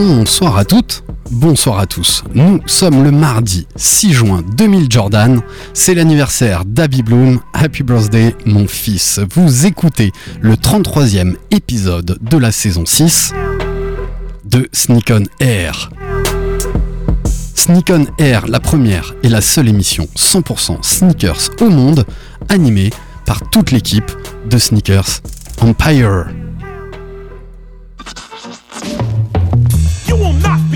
Bonsoir à toutes, bonsoir à tous. Nous sommes le mardi 6 juin 2000 Jordan. C'est l'anniversaire d'Abby Bloom. Happy birthday mon fils. Vous écoutez le 33e épisode de la saison 6 de Sneak on Air. Sneak on Air, la première et la seule émission 100% sneakers au monde, animée par toute l'équipe de Sneakers Empire.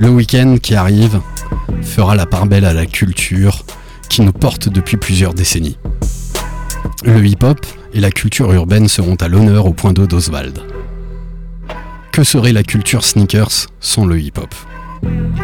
Le week-end qui arrive fera la part belle à la culture qui nous porte depuis plusieurs décennies. Le hip-hop et la culture urbaine seront à l'honneur au point d'eau d'Oswald. Que serait la culture sneakers sans le hip-hop?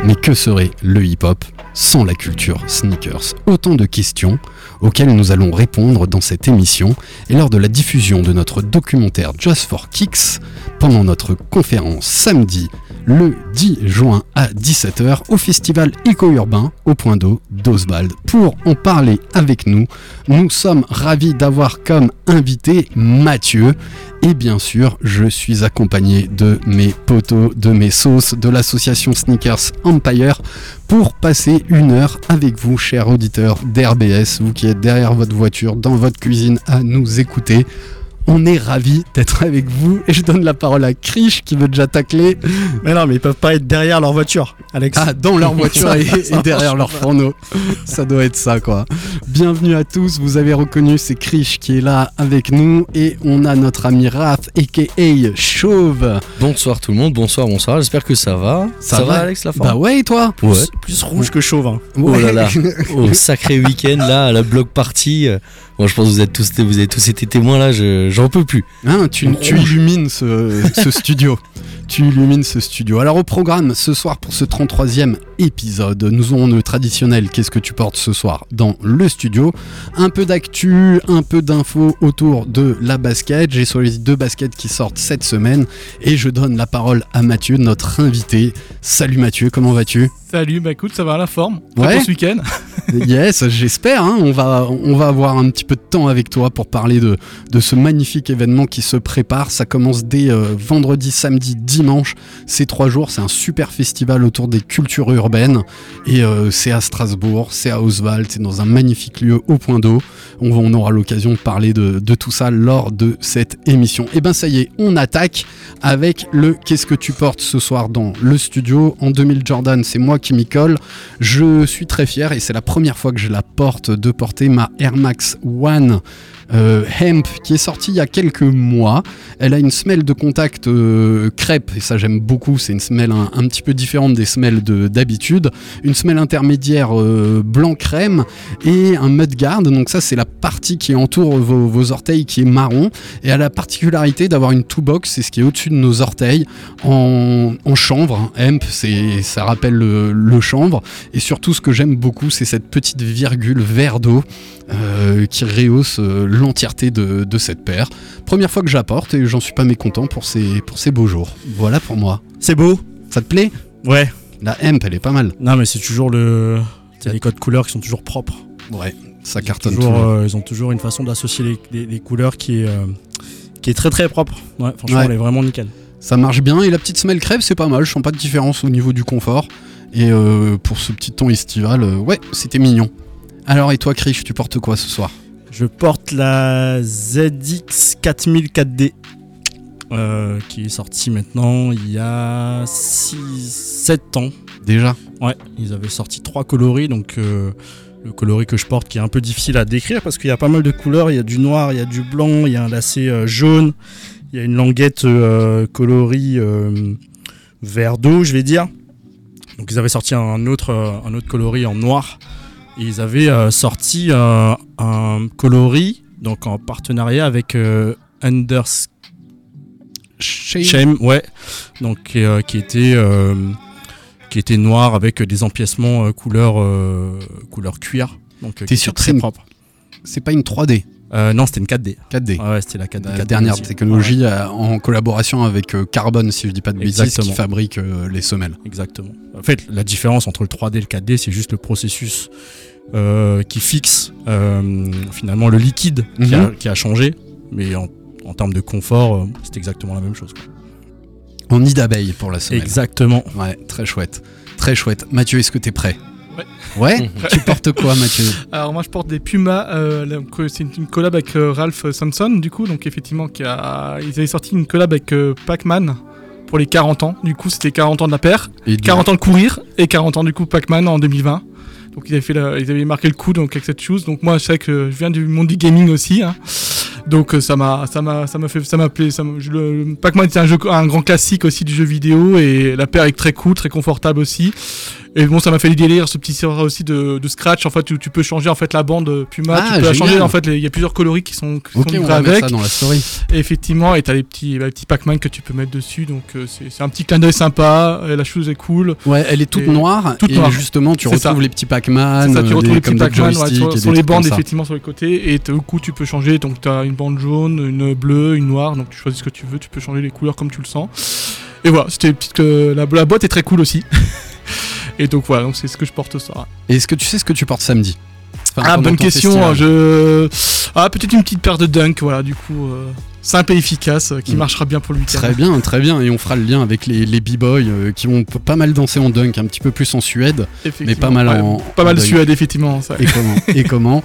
Mais que serait le hip-hop sans la culture sneakers? Autant de questions auxquelles nous allons répondre dans cette émission et lors de la diffusion de notre documentaire Just for Kicks pendant notre conférence samedi le 10 juin à 17h au festival éco-urbain au point d'eau d'Oswald. Pour en parler avec nous, nous sommes ravis d'avoir comme invité Mathieu. Et bien sûr, je suis accompagné de mes potos, de mes sauces, de l'association Sneakers Empire pour passer une heure avec vous, chers auditeurs d'RBS, vous qui êtes derrière votre voiture, dans votre cuisine à nous écouter. On est ravis d'être avec vous et je donne la parole à Krish qui veut déjà tacler. Mais non, mais ils peuvent pas être derrière leur voiture, Alex. Ah, dans leur voiture et, et derrière leur fourneau. Ça doit être ça, quoi. Bienvenue à tous. Vous avez reconnu, c'est Krish qui est là avec nous. Et on a notre ami Raph, a.k.a. Chauve. Bonsoir tout le monde, bonsoir, bonsoir, j'espère que ça va. Ça va Alex la forme Bah ouais, et toi Ouais. Plus rouge que chauve. hein. Oh là là, au sacré week-end là, à la block party. euh, Moi je pense que vous êtes tous, vous avez tous été témoins là, je- j'en peux plus. Hein, tu, tu illumines ce, ce studio. Tu illumines ce studio. Alors au programme ce soir pour ce 33e épisode, nous aurons le traditionnel Qu'est-ce que tu portes ce soir? dans le studio. Un peu d'actu, un peu d'infos autour de la basket. J'ai choisi deux baskets qui sortent cette semaine et je donne la parole à Mathieu, notre invité. Salut Mathieu, comment vas-tu? Salut, bah écoute, ça va à la forme. Prêt Ouais. pour ce week-end. Yes, j'espère. hein. On, va, on va avoir un petit peu de temps avec toi pour parler de, de ce magnifique événement qui se prépare. Ça commence dès euh, vendredi, samedi, dimanche. Ces trois jours, c'est un super festival autour des cultures urbaines. Et euh, c'est à Strasbourg, c'est à Oswald, c'est dans un magnifique lieu au point d'eau. On, on aura l'occasion de parler de, de tout ça lors de cette émission. Et ben ça y est, on attaque avec le Qu'est-ce que tu portes ce soir dans le studio. En 2000 Jordan, c'est moi qui. Je suis très fier et c'est la première fois que je la porte de porter ma Air Max One euh, Hemp qui est sortie il y a quelques mois. Elle a une semelle de contact euh, crêpe et ça j'aime beaucoup. C'est une semelle un, petit peu différente des semelles de- d'habitude. Une semelle intermédiaire euh, blanc crème et un mudguard. Donc ça c'est la partie qui entoure vos, vos orteils qui est marron et elle a la particularité d'avoir une two box, c'est ce qui est au-dessus de nos orteils en, en chanvre. Hemp, ça rappelle le, le chanvre et surtout ce que j'aime beaucoup c'est cette petite virgule vert d'eau euh, qui rehausse euh, l'entièreté de, de cette paire. Première fois que j'apporte et j'en suis pas mécontent pour ces, pour ces beaux jours. Voilà pour moi. C'est beau. Ça te plaît? Ouais. La hemp, elle est pas mal. Non, mais c'est toujours le. C'est les codes couleurs qui sont toujours propres. Ouais, ça Ils cartonne toujours, toujours. euh, ils ont toujours une façon d'associer les, les- les couleurs qui est, qui est très très propre. Ouais, franchement, Ouais. elle est vraiment nickel. Ça marche bien et la petite semelle crêpe, c'est pas mal. Je sens pas de différence au niveau du confort. Et euh, pour ce petit ton estival, euh, ouais, c'était mignon. Alors et toi, Krish, tu portes quoi ce soir? Je porte la ZX 4000 4D. euh, qui est sortie maintenant il y a 6, 7 ans. Déjà? Ouais, ils avaient sorti trois coloris, donc euh, le coloris que je porte qui est un peu difficile à décrire parce qu'il y a pas mal de couleurs. Il y a du noir, il y a du blanc, il y a un lacet euh, jaune, il y a une languette coloris vert d'eau, je vais dire. Donc ils avaient sorti un autre, un autre coloris en noir. Ils avaient euh, sorti euh, un coloris donc en partenariat avec euh, Under Shame. Shame, ouais. Donc euh, qui était euh, qui était noir avec des empiècements euh, couleur euh, couleur cuir. Donc euh, T'es sûr que propre. C'est pas une 3D, Euh, non, c'était une 4D. 4D. Ouais, ouais, c'était la 4D. La 4D dernière aussi. technologie euh, en collaboration avec euh, Carbon, si je dis pas de bêtises, qui fabrique euh, les semelles. Exactement. En fait, la différence entre le 3D et le 4D, c'est juste le processus euh, qui fixe finalement le liquide qui, a, Mhm. qui a changé, mais en, en termes de confort, c'est exactement la même chose. quoi. En nid d'abeille pour la semelle. Exactement. Ouais, très chouette. Très chouette. Mathieu, est-ce que t'es prêt? Ouais. Ouais Tu portes quoi, Mathieu? Alors moi je porte des Pumas, euh, c'est une, une collab avec euh, Ralph Samson du coup, donc effectivement qui a, ils avaient sorti une collab avec euh, Pac-Man pour les 40 ans, du coup c'était 40 ans de la paire, Et du- 40 ans de courir et 40 ans du coup Pac-Man en 2020. Donc ils avaient, fait la- ils avaient marqué le coup donc avec cette chose. Donc moi je sais que je viens du monde du gaming aussi. hein. Donc ça m'a ça m'a ça m'a fait ça m'a plu ça m'a- je le- le Pac-Man c'est un jeu un grand classique aussi du jeu vidéo et la paire est très cool, très confortable aussi. Et bon ça m'a fait du délire ce petit serveur aussi de, de scratch en fait où tu peux changer en fait la bande Puma, Ah, tu peux la changer en fait il y a plusieurs coloris qui sont, qui sont Ok, on va avec. ça dans la story. Et effectivement, et t'as les petits, bah, les petits Pac-Man que tu peux mettre dessus, donc euh, c'est c'est un petit clin d'œil sympa, la chose est cool. Ouais, elle est toute Et- noire. toute et noire. justement, tu retrouves ça. les petits Pac-Man, ça, tu euh, retrouves les petits Pac-Man ouais, joysticks sur, les bandes, effectivement, sur les côtés, et au coup, tu peux changer, donc t'as une bande jaune, une bleue, une noire, donc tu choisis ce que tu veux, tu peux changer les couleurs comme tu le sens. Et voilà, c'était petite la, la boîte est très cool aussi. et donc voilà, donc c'est ce que je porte ce soir. Et est-ce que tu sais ce que tu portes samedi Enfin, Ah, bonne question. festival. Je... Ah, peut-être une petite paire de dunk, voilà, du coup, euh, simple et efficace, euh, qui Mm. marchera bien pour le week-end. Très bien, très bien. Et on fera le lien avec les, les b-boys euh, qui vont p- pas mal danser en dunk, un petit peu plus en Suède. Effectivement. pas mal en- Pas en mal dunk. Suède, effectivement. ça. Et comment Et comment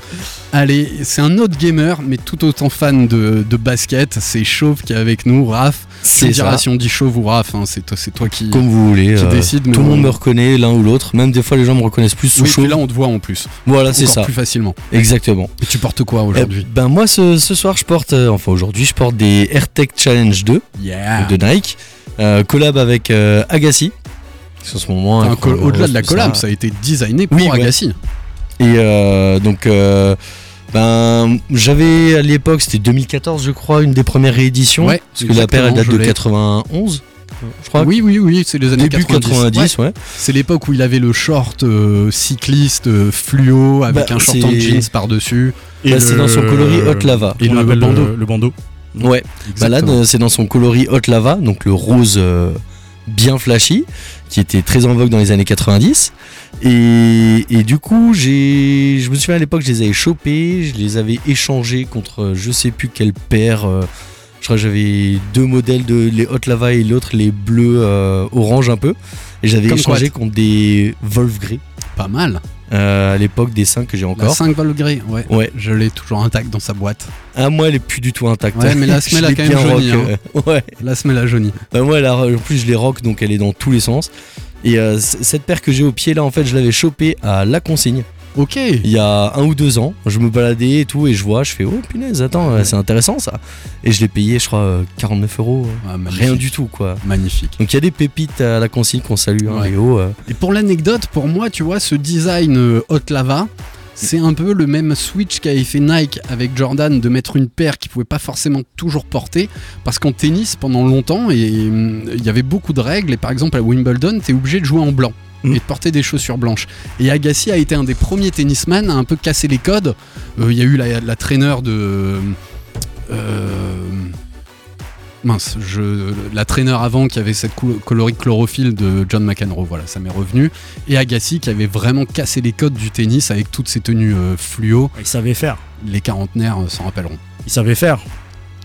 Allez, c'est un autre gamer, mais tout autant fan de, de basket. C'est Chauve qui est avec nous, Raph. C'est diras ça. si on dit Chauve ou Raph. hein, c'est toi, toi qui, Comme vous voulez. qui euh, décide. tout le on- monde me reconnaît, l'un ou l'autre. Même des fois, les gens me reconnaissent plus sous Oui, là on te voit en plus. Voilà, c'est ça. plus facilement. Exactement. Et tu portes quoi aujourd'hui Eh ben moi, ce, ce soir, je porte. euh, enfin, aujourd'hui, je porte des AirTech Challenge 2 Yeah. de Nike. euh, collab avec euh, Agassi. En ce moment. Enfin, Au-delà de la collab, ça. a été designé pour Oui, ouais. Agassi. Et euh, donc, euh, ben, j'avais à l'époque, c'était 2014, je crois, une des premières rééditions. Ouais, parce que la paire, elle date de je l'ai. 91, je crois. Oui, oui, oui, c'est les années Début 90. 90, Ouais. ouais. C'est l'époque où il avait le short euh, cycliste euh, fluo avec Bah, un short en jeans par-dessus. Bah, c'est dans son coloris Hot Lava. Et on le bandeau. Le, bandeau. Ouais. Bah là, euh, c'est dans son coloris Hot Lava, donc le rose euh, bien flashy, qui était très en vogue dans les années 90. Et, et du coup, j'ai, je me souviens à l'époque, je les avais chopés, je les avais échangés contre euh, je sais plus quelle paire. euh, je crois que j'avais deux modèles de les Hot Lava et l'autre les bleus euh, orange un peu. Et j'avais échangé contre des Wolf Grey Pas mal. Euh, à l'époque des 5 que j'ai La encore. 5 Volgré, ouais. Ouais. Je l'ai toujours intact dans sa boîte. Ah, moi, elle est plus du tout intacte. Ouais, mais la semelle a l'ai quand même bien jauni, rock, euh, ouais. La semelle a jauni. Bah moi, elle a- en plus, je les rock, donc elle est dans tous les sens. Et euh, cette paire que j'ai au pied là, en fait, je l'avais chopée à la consigne Ok. il y a un ou deux ans. Je me baladais et tout, et je vois, je fais oh punaise, attends, euh, c'est intéressant ça. Et je l'ai payé, je crois, euh, 49 euros. euh, Ah, magnifique. Rien du tout quoi. Magnifique. Donc il y a des pépites à la consigne qu'on salue, hein. Léo. euh. Et pour l'anecdote, pour moi, tu vois, ce design euh, Hot Lava, c'est un peu le même switch qu'avait fait Nike avec Jordan de mettre une paire qu'il pouvait pas forcément toujours porter. Parce qu'en tennis, pendant longtemps, et, hum, il y avait beaucoup de règles. Et par exemple, à Wimbledon, tu es obligé de jouer en blanc. Mm. Et de porter des chaussures blanches. Et Agassi a été un des premiers tennisman à un peu casser les codes. Euh, Il y a eu la, la traîneur de. euh, mince, je, la traîneur avant qui avait cette coloris chlorophylle de John McEnroe, voilà, ça m'est revenu. Et Agassi qui avait vraiment cassé les codes du tennis avec toutes ses tenues euh, fluo. Il savait faire. Les quarantenaires s'en rappelleront. Il savait faire.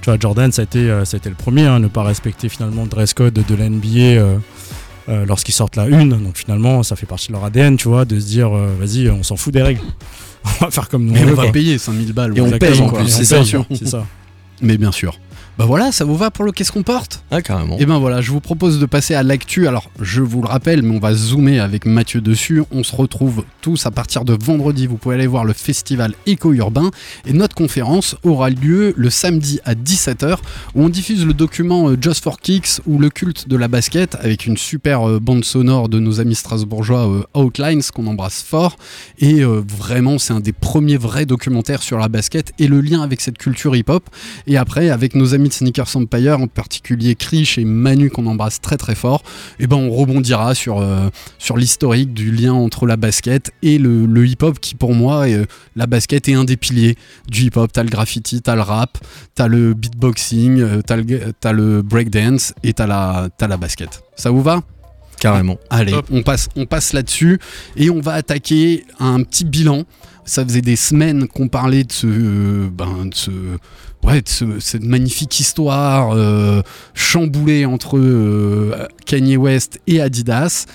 Tu vois, Jordan, ça a été, ça a été le premier à ne pas respecter finalement le dress code de la NBA euh, lorsqu'ils sortent la une. Donc finalement, ça fait partie de leur ADN, tu vois, de se dire, euh, vas-y, on s'en fout des règles. on va faire comme nous Mais on on veut, va quoi. payer 5000 balles. Et on exactement, en plus, C'est ça. Mais bien sûr. Bah voilà, ça vous va pour le qu'est-ce qu'on porte? Ah, carrément. Et ben voilà, je vous propose de passer à l'actu. Alors, je vous le rappelle, mais on va zoomer avec Mathieu dessus. On se retrouve tous à partir de vendredi. Vous pouvez aller voir le festival éco-urbain. Et notre conférence aura lieu le samedi à 17h, où on diffuse le document euh, Just for Kicks ou le culte de la basket, avec une super euh, bande sonore de nos amis strasbourgeois euh, Outlines, qu'on embrasse fort. Et vraiment, c'est un des premiers vrais documentaires sur la basket et le lien avec cette culture hip-hop. Et après, avec nos amis de Sneakers Empire, en particulier Krish et Manu qu'on embrasse très très fort, et ben on rebondira sur, euh, sur l'historique du lien entre la basket et le, le hip-hop qui pour moi, est, euh, la basket est un des piliers du hip-hop. T'as le graffiti, t'as le rap, t'as le beatboxing, euh, t'as le, t'as le breakdance et t'as la, t'as la basket. Ça vous va? Carrément. Allez, Hop. on passe, on passe là-dessus et on va attaquer un petit bilan. Ça faisait des semaines qu'on parlait de ce, euh, ben, de ce, ouais, cette magnifique histoire euh, chamboulée entre euh, Kanye West et Adidas.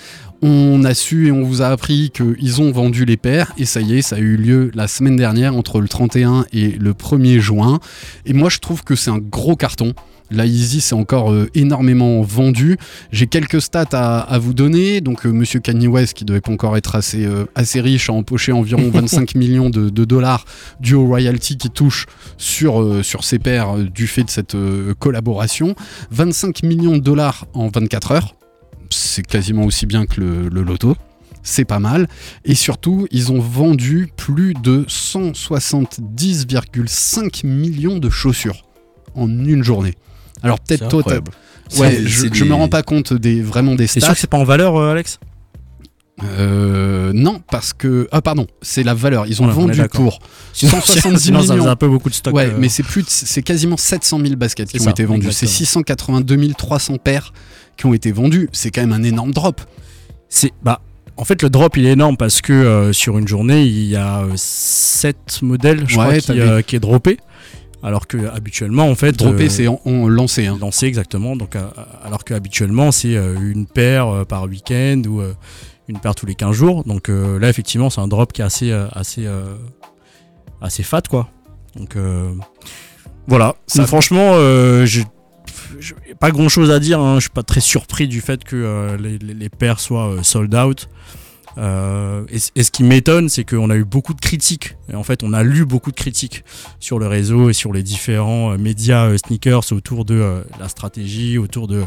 On a su et on vous a appris qu'ils ont vendu les paires et ça y est, ça a eu lieu la semaine dernière entre le 31 et le 1er juin. Et moi je trouve que c'est un gros carton. La Yeezy c'est encore euh, énormément vendu. J'ai quelques stats à, à vous donner. Donc euh, Monsieur Kanye West qui devait pas encore être assez, euh, assez riche a empoché environ 25 millions de, de dollars dû aux royalties qui touchent sur, euh, sur ses paires euh, du fait de cette collaboration. 25 millions de dollars en 24 heures. C'est quasiment aussi bien que le, le loto. C'est pas mal. Et surtout, ils ont vendu plus de 170,5 millions de chaussures en une journée. Alors peut-être toi. Ouais, C'est- je, c'est je des- me rends pas compte des vraiment des C'est sûr stats. que c'est pas en valeur, euh, Alex? Euh, non, parce que ah pardon, c'est la valeur. Ils ont vendu pour 170 Sinon, ça millions. un peu beaucoup de stock. Ouais, euh, mais c'est plus, de- c'est quasiment 700 000 baskets qui ont été vendues. C'est exactement. 682 300 paires qui ont été vendues. C'est quand même un énorme drop. c'est bah en fait le drop il est énorme parce que euh, sur une journée il y a 7 modèles je Ouais, crois qui, euh, qui est droppé alors que habituellement en fait Droppé, euh, c'est en, en lancé. hein. lancé exactement donc euh, alors que habituellement c'est euh, une paire par week-end ou une paire tous les 15 jours donc là effectivement c'est un drop qui est assez assez assez fat quoi donc voilà Ça- franchement j'ai j'ai pas grand chose à dire, hein. je suis pas très surpris du fait que euh, les, les- les paires soient euh, sold out. Euh, et, ce qui m'étonne, c'est qu'on a eu beaucoup de critiques. Et en fait, on a lu beaucoup de critiques sur le réseau et sur les différents euh, médias euh, sneakers autour de la stratégie, autour de.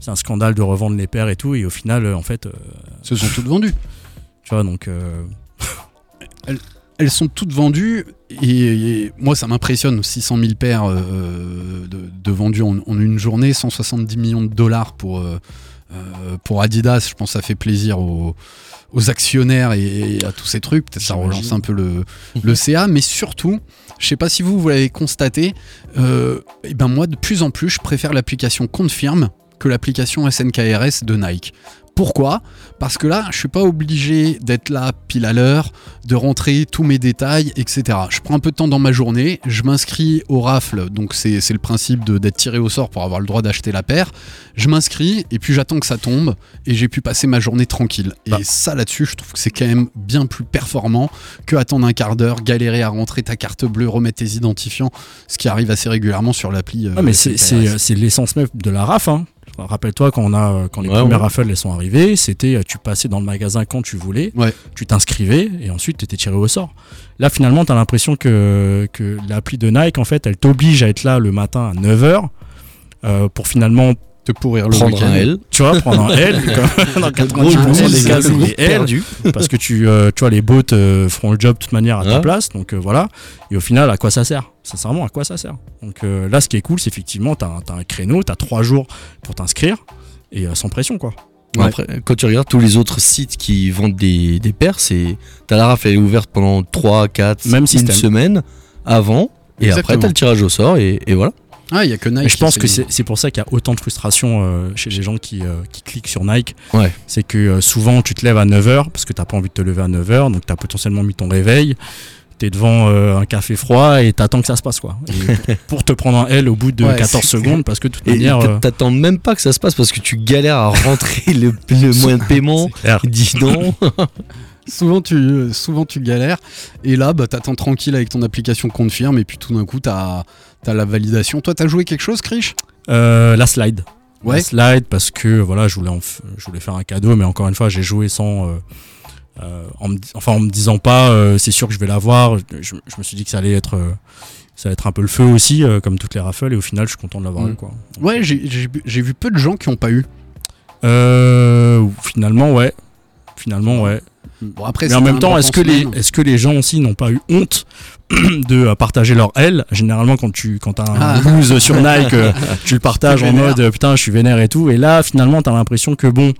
C'est un scandale de revendre les paires et tout. Et au final, en fait, Se sont toutes vendues. tu vois, donc. Elles sont toutes vendues et, et moi ça m'impressionne 600 000 paires euh, de, de vendues en, en une journée, 170 millions de dollars pour euh, pour Adidas. Je pense que ça fait plaisir aux, aux actionnaires et, et à tous ces trucs. Peut-être ça relance un peu le, le CA, mais surtout, je sais pas si vous vous l'avez constaté, euh, et ben moi de plus en plus je préfère l'application Confirm que l'application SNKRS de Nike. Pourquoi? Parce que là, je suis pas obligé d'être là pile à l'heure, de rentrer tous mes détails, etc. Je prends un peu de temps dans ma journée, je m'inscris au rafle, donc c'est le principe d'être tiré au sort pour avoir le droit d'acheter la paire. Je m'inscris et puis j'attends que ça tombe et j'ai pu passer ma journée tranquille. Et Bah. ça là-dessus, je trouve que c'est quand même bien plus performant que attendre un quart d'heure, galérer à rentrer ta carte bleue, remettre tes identifiants, ce qui arrive assez régulièrement sur l'appli. euh, Ah, mais c'est- SNKRS. c'est c'est l'essence même de la RAF. Hein. Rappelle-toi quand on a euh, quand les Ouais, premières ouais. raffles elles sont arrivées, c'était euh, tu passais dans le magasin quand tu voulais, Ouais. tu t'inscrivais et ensuite tu étais tiré au sort. Là finalement tu as l'impression que, que l'appli de Nike en fait elle t'oblige à être là le matin à 9h pour finalement te pourrir le Prendre week-end. un L. tu vois prendre un L dans 90% des cas c'est des L perdu. parce que tu, euh, tu vois, les bots euh, feront le job de toute manière à ta place. Donc euh, voilà. Et au final, à quoi ça sert? Sincèrement, à quoi ça sert? Donc euh, là, ce qui est cool, c'est effectivement, tu as, un créneau, tu as trois jours pour t'inscrire et sans pression, quoi. Ouais. Après, quand tu regardes tous les autres sites qui vendent des, des paires, c'est t'as la rafle, elle est ouverte pendant 3, 4, Même une système. semaine avant, et Exactement. après t'as le tirage au sort, et, et voilà. Ah, il y a que Nike. Mais je pense que c'est pour ça qu'il y a autant de frustration euh, chez les gens qui, euh, qui cliquent sur Nike. Ouais. C'est que euh, souvent, tu te lèves à 9h parce que t'as pas envie de te lever à 9h, donc tu as potentiellement mis ton réveil. T'es devant euh, un café froid et t'attends que ça se passe quoi. Et pour te prendre un L au bout de Ouais, 14 c'est- secondes parce que de toute Et manière. t'attends même pas que ça se passe parce que tu galères à rentrer le, le moyen de paiement. Dis non. Souvent tu, souvent tu galères et là bah, t'attends tranquille avec ton application Confirme et puis tout d'un coup t'as t'as la validation. Toi, t'as joué quelque chose, Krish? Euh, la slide. Ouais. La slide parce que voilà, je voulais, en f- je voulais faire un cadeau, mais encore une fois, j'ai joué sans. euh, euh, en me, enfin, en me disant pas, c'est sûr que je vais l'avoir. Je, je me suis dit que ça allait être. ça allait être un peu le feu aussi, euh, comme toutes les raffles, et au final, je suis content de l'avoir Mm. eu. Quoi. Ouais, j'ai- vu peu de gens qui ont pas eu. Euh, finalement, ouais. Finalement, ouais. Bon, après, Mais en même temps, est-ce que, les, est-ce que les gens aussi n'ont pas eu honte de euh, partager leur L? Généralement, quand tu quand as un Ah. blues sur Nike, euh, tu le partages en mode euh, putain, je suis vénère et tout. Et là, finalement, t'as l'impression que bon,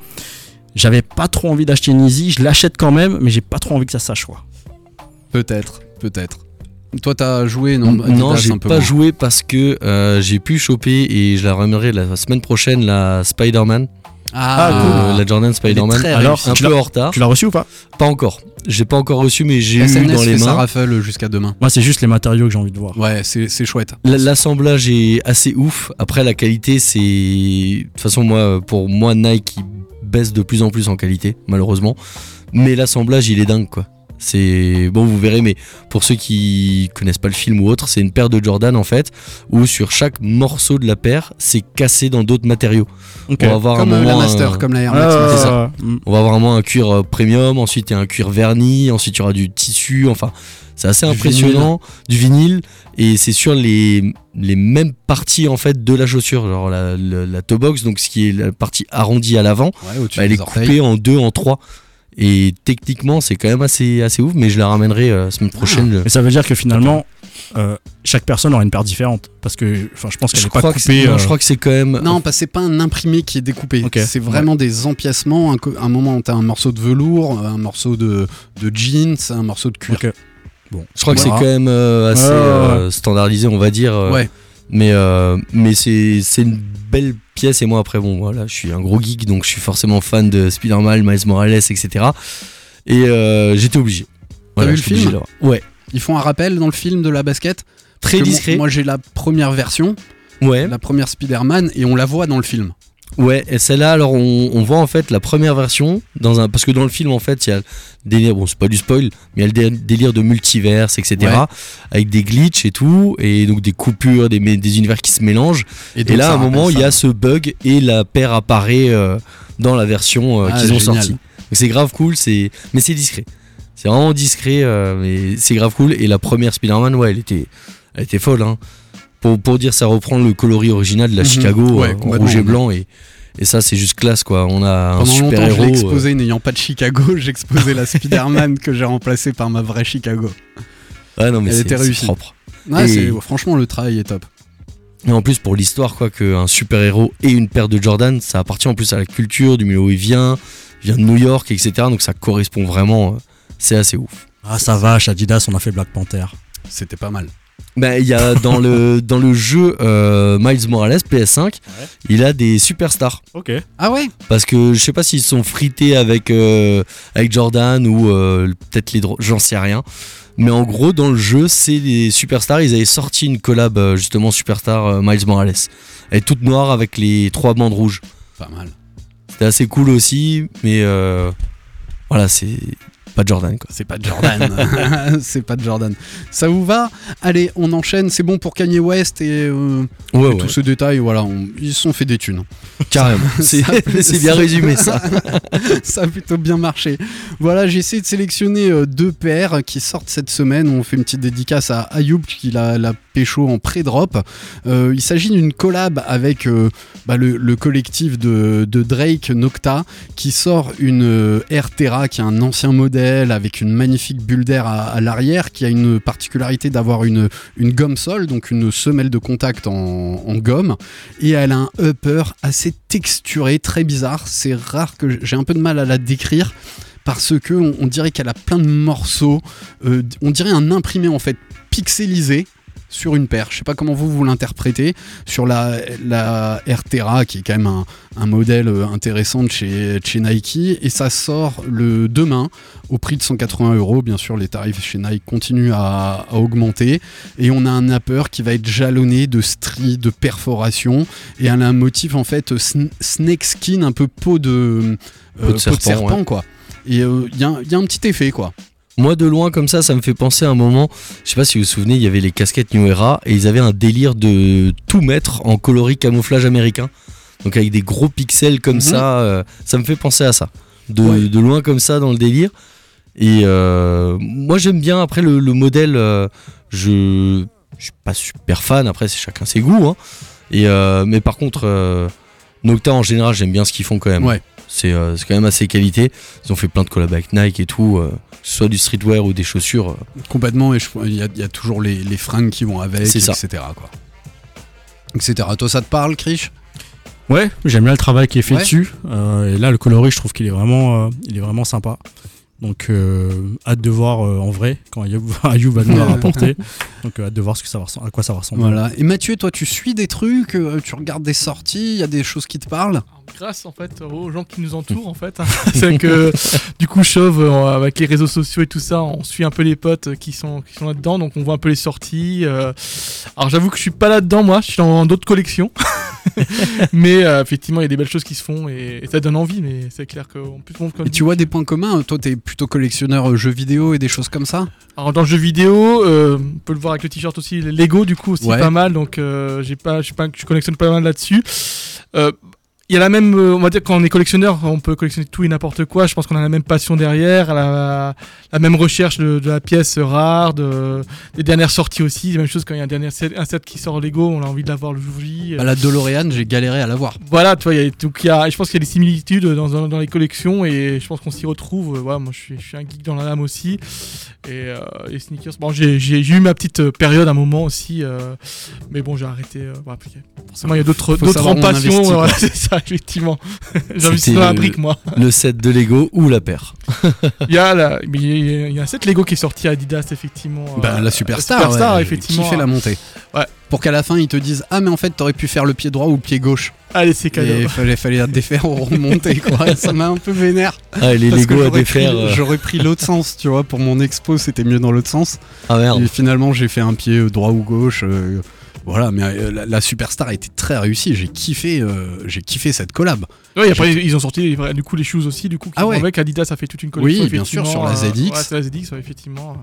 j'avais pas trop envie d'acheter une Easy, je l'achète quand même, mais j'ai pas trop envie que ça sache quoi. Peut-être, peut-être. Toi, t'as joué non? Non, j'ai un peu pas moins. joué parce que euh, j'ai pu choper et je la ramènerai la semaine prochaine la Spider-Man, Ah, euh, la Jordan Spider-Man. Alors un Tu peu l'as- en retard. Tu l'as reçu ou pas Pas encore. J'ai pas encore reçu, mais j'ai eu dans les mains. raffle jusqu'à demain. Moi, c'est juste les matériaux que j'ai envie de voir. Ouais, c'est chouette. L'assemblage est assez ouf. Après, la qualité, c'est. De toute façon, moi, pour moi, Nike il baisse de plus en plus en qualité, malheureusement. Mais l'assemblage, il est dingue, quoi. C'est. Bon, vous verrez, mais pour ceux qui connaissent pas le film ou autre, c'est une paire de Jordan, en fait, où sur chaque morceau de la paire, c'est cassé dans d'autres matériaux. On va avoir Comme un euh, moment. la Master, un- comme la Air Ah, Max. ça. Mm. On va avoir vraiment un cuir euh, premium, ensuite il y a un cuir verni, ensuite il y aura du tissu, enfin c'est assez Du impressionnant, du vinyle, et c'est sur les, les mêmes parties en fait de la chaussure, genre la, la, la toe box, donc ce qui est la partie arrondie à l'avant, Ouais, bah, elle est orteils. coupée en deux, en trois. Et techniquement c'est quand même assez, assez ouf, mais je la ramènerai euh, semaine prochaine. le- Mais ça veut dire que finalement, euh, chaque personne aura une paire différente. Parce que enfin, je pense qu'elle n'est pas crois, que c'est- coupée. non, euh, je crois que c'est quand même. Non, parce que c'est pas un imprimé qui est découpé. Ok. C'est vraiment des empiècements. Un, un moment, t'as un morceau de velours, un morceau de, de jeans, un morceau de cuir. Bon. Je crois que c'est quand même euh, assez Ouais, ouais, ouais. euh, standardisé, on va dire. Ouais. Mais, euh, mais c'est c'est une belle pièce. Et moi, après, bon, voilà, je suis un gros geek, donc je suis forcément fan de Spider-Man, Miles Morales, etc. Et euh, j'étais obligé. Voilà, vu le obligé film. Ouais. Ils font un rappel dans le film de la basket. Très moi- discret. Moi, j'ai la première version, Ouais. la première Spider-Man, et on la voit dans le film. Ouais, et celle-là, alors on, on voit en fait la première version dans un parce que dans le film en fait il y a le délire, bon c'est pas du spoil, mais il y a le dé- délire de multiverse, etc. Ouais. Avec des glitches et tout, et donc des coupures, des, des univers qui se mélangent. Et, là à un moment il y a ce bug et la paire apparaît euh, dans la version euh, Ah, qu'ils ont sortie. Donc c'est grave cool, c'est mais c'est discret. C'est vraiment discret, euh, mais c'est grave cool. Et la première Spider-Man, ouais, elle était, elle était folle. Hein. Pour, pour dire, ça reprend le coloris original de la Mhm. Chicago, Ouais, euh, rouge et blanc, et, et ça, c'est juste classe, quoi. On a un Pendant super longtemps, je héros. l'ai euh, exposé, n'ayant pas de Chicago, j'exposais la Spider-Man que j'ai remplacée par ma vraie Chicago. ouais, non, mais elle c'est était c'est réussie. propre. Ouais, Et- c'est- franchement, le travail est top. Et en plus, pour l'histoire, quoi, qu'un super héros et une paire de Jordan, ça appartient en plus à la culture du milieu où il vient, il vient de New York, etc. Donc ça correspond vraiment. euh, c'est assez ouf. Ah, ça va, chez Adidas, on a fait Black Panther. C'était pas mal. Ben, il y a dans le, dans le jeu euh, Miles Morales PS5, il a des superstars. Ok. Ah ouais? Parce que je sais pas s'ils sont frités avec, euh, avec Jordan ou euh, peut-être les j'en sais rien. Mais en gros, dans le jeu, c'est des superstars. Ils avaient sorti une collab justement Superstar euh, Miles Morales. Elle est toute noire avec les trois bandes rouges. Pas mal. C'était assez cool aussi, mais euh, voilà, c'est pas Jordan quoi. C'est pas de Jordan. c'est pas de Jordan. Ça vous va? Allez, on enchaîne. C'est bon pour Kanye West et, euh, Ouais, et ouais, tous ces détails. Voilà, on- ils se sont fait des thunes. carrément. C'est Ça- c'est bien ça- résumé ça. ça a plutôt bien marché. Voilà, j'ai essayé de sélectionner euh, deux paires qui sortent cette semaine. On fait une petite dédicace à Ayoub qui l'a la pécho en pré-drop. Euh, il s'agit d'une collab avec euh, bah, le, le collectif de, de Drake Nocta qui sort une euh, Air Terra qui est un ancien modèle avec une magnifique bulle d'air à, l'arrière qui a une particularité d'avoir une, gomme sol, donc une semelle de contact en, gomme et elle a un upper assez texturé, très bizarre. C'est rare que j'ai un peu de mal à la décrire parce que on, on dirait qu'elle a plein de morceaux. euh, on dirait un imprimé en fait pixelisé sur une paire. Je sais pas comment vous vous l'interprétez sur la, la Terra qui est quand même un, un modèle euh, intéressant de chez, de chez Nike et ça sort le demain au prix de 180 euros. Bien sûr, les tarifs chez Nike continuent à, à augmenter et on a un upper qui va être jalonné de stries, de perforations et elle a un motif en fait sn- snake skin, un peu peau de, euh, Peau de serpent, quoi. Et il y, a un- y a un petit effet quoi. Moi, de loin, comme ça, ça me fait penser à un moment. Je sais pas si vous vous souvenez, il y avait les casquettes New Era et ils avaient un délire de tout mettre en coloris camouflage américain. Donc avec des gros pixels comme Mhm. ça, euh, ça me fait penser à ça. De, Ouais. de loin comme ça dans le délire. Et euh, moi, j'aime bien. Après, le, le modèle, euh, je, je suis pas super fan. Après, c'est chacun ses goûts. hein. Et mais par contre, Nocta en général, j'aime bien ce qu'ils font quand même. Ouais. C'est quand même assez qualité. Ils ont fait plein de collabs avec Nike et tout, ce soit du streetwear ou des chaussures. euh. Complètement, et il y, a- il y a toujours les, les fringues qui vont avec, C'est ça. etc. Quoi. Etc. Toi, ça te parle, Krish? Ouais, j'aime bien le travail qui est fait Ouais. dessus. Euh, et là, le coloris, je trouve qu'il est vraiment, euh, il est vraiment sympa. Donc, euh, hâte de voir euh, en vrai quand Ayoub, Ayoub va nous la rapporter. Donc, euh, hâte de voir ce que ça va ressembler- à quoi ça va ressembler. Voilà. Et Mathieu, toi, tu suis des trucs, euh, tu regardes des sorties, il y a des choses qui te parlent? Grâce en fait aux gens qui nous entourent en fait. C'est que du coup Chauve euh, avec les réseaux sociaux et tout ça, on suit un peu les potes qui sont qui sont là-dedans, donc on voit un peu les sorties. Alors j'avoue que je suis pas là-dedans moi, je suis dans d'autres collections. mais euh, effectivement il y a des belles choses qui se font et, et ça donne envie. Mais c'est clair plus bon, comme Et tu vois des points communs? Toi, t'es plutôt collectionneur jeux vidéo et des choses comme ça? Alors dans le jeu vidéo, euh, on peut le voir avec le t-shirt aussi, les Lego du coup aussi Ouais. pas mal, donc euh, j'ai pas, je sais pas, je collectionne pas mal là-dessus. Euh, il y a la même, euh, on va dire quand on est collectionneur, on peut collectionner tout et n'importe quoi. Je pense qu'on a la même passion derrière, la, la même recherche de, de la pièce rare, de, des dernières sorties aussi. La même chose quand il y a un dernier set, un set qui sort Lego, on a envie de l'avoir le jour J. Bah, La DeLorean, j'ai galéré à l'avoir. Voilà, tu vois, il y a, donc il y a, je pense qu'il y a des similitudes dans, dans, dans les collections et je pense qu'on s'y retrouve. Euh, Voilà, moi je suis, je suis un geek dans la âme aussi. Et euh, les sneakers, bon, j'ai j'ai- j'ai eu ma petite euh, période, un moment aussi, euh, mais bon, j'ai arrêté. euh, puis, forcément, il y a d'autres passions. voilà, c'est ça, effectivement. j'ai dans la le- brique, moi. Le set de Lego ou la paire. Il y a, la, mais il y a- il y a un set Lego qui est sorti à Adidas, effectivement. Bah, euh, la superstar, Superstar, ouais, effectivement. Qui fait la montée. Ouais. Pour qu'à la fin, ils te disent Ah, mais en fait, t'aurais pu faire le pied droit ou le pied gauche. Allez, c'est cadeau. il fallait, fallait la défaire ou remonter, quoi. Ça m'a un peu vénère. Ah, les Lego à j'aurais défaire. pris- euh, J'aurais pris l'autre sens, tu vois. Pour mon expo, c'était mieux dans l'autre sens. Ah merde. Et finalement, j'ai fait un pied euh, droit ou gauche. euh, voilà, mais euh, la, la superstar a été très réussie. J'ai kiffé, euh, j'ai kiffé cette collab. Ouais, et après, ils ont sorti les- du coup les shoes aussi, du coup, Ah ouais. avec Adidas a fait toute une collection. Oui, bien sûr, sur la ZX. euh, ouais, c'est la ZX, ouais, effectivement.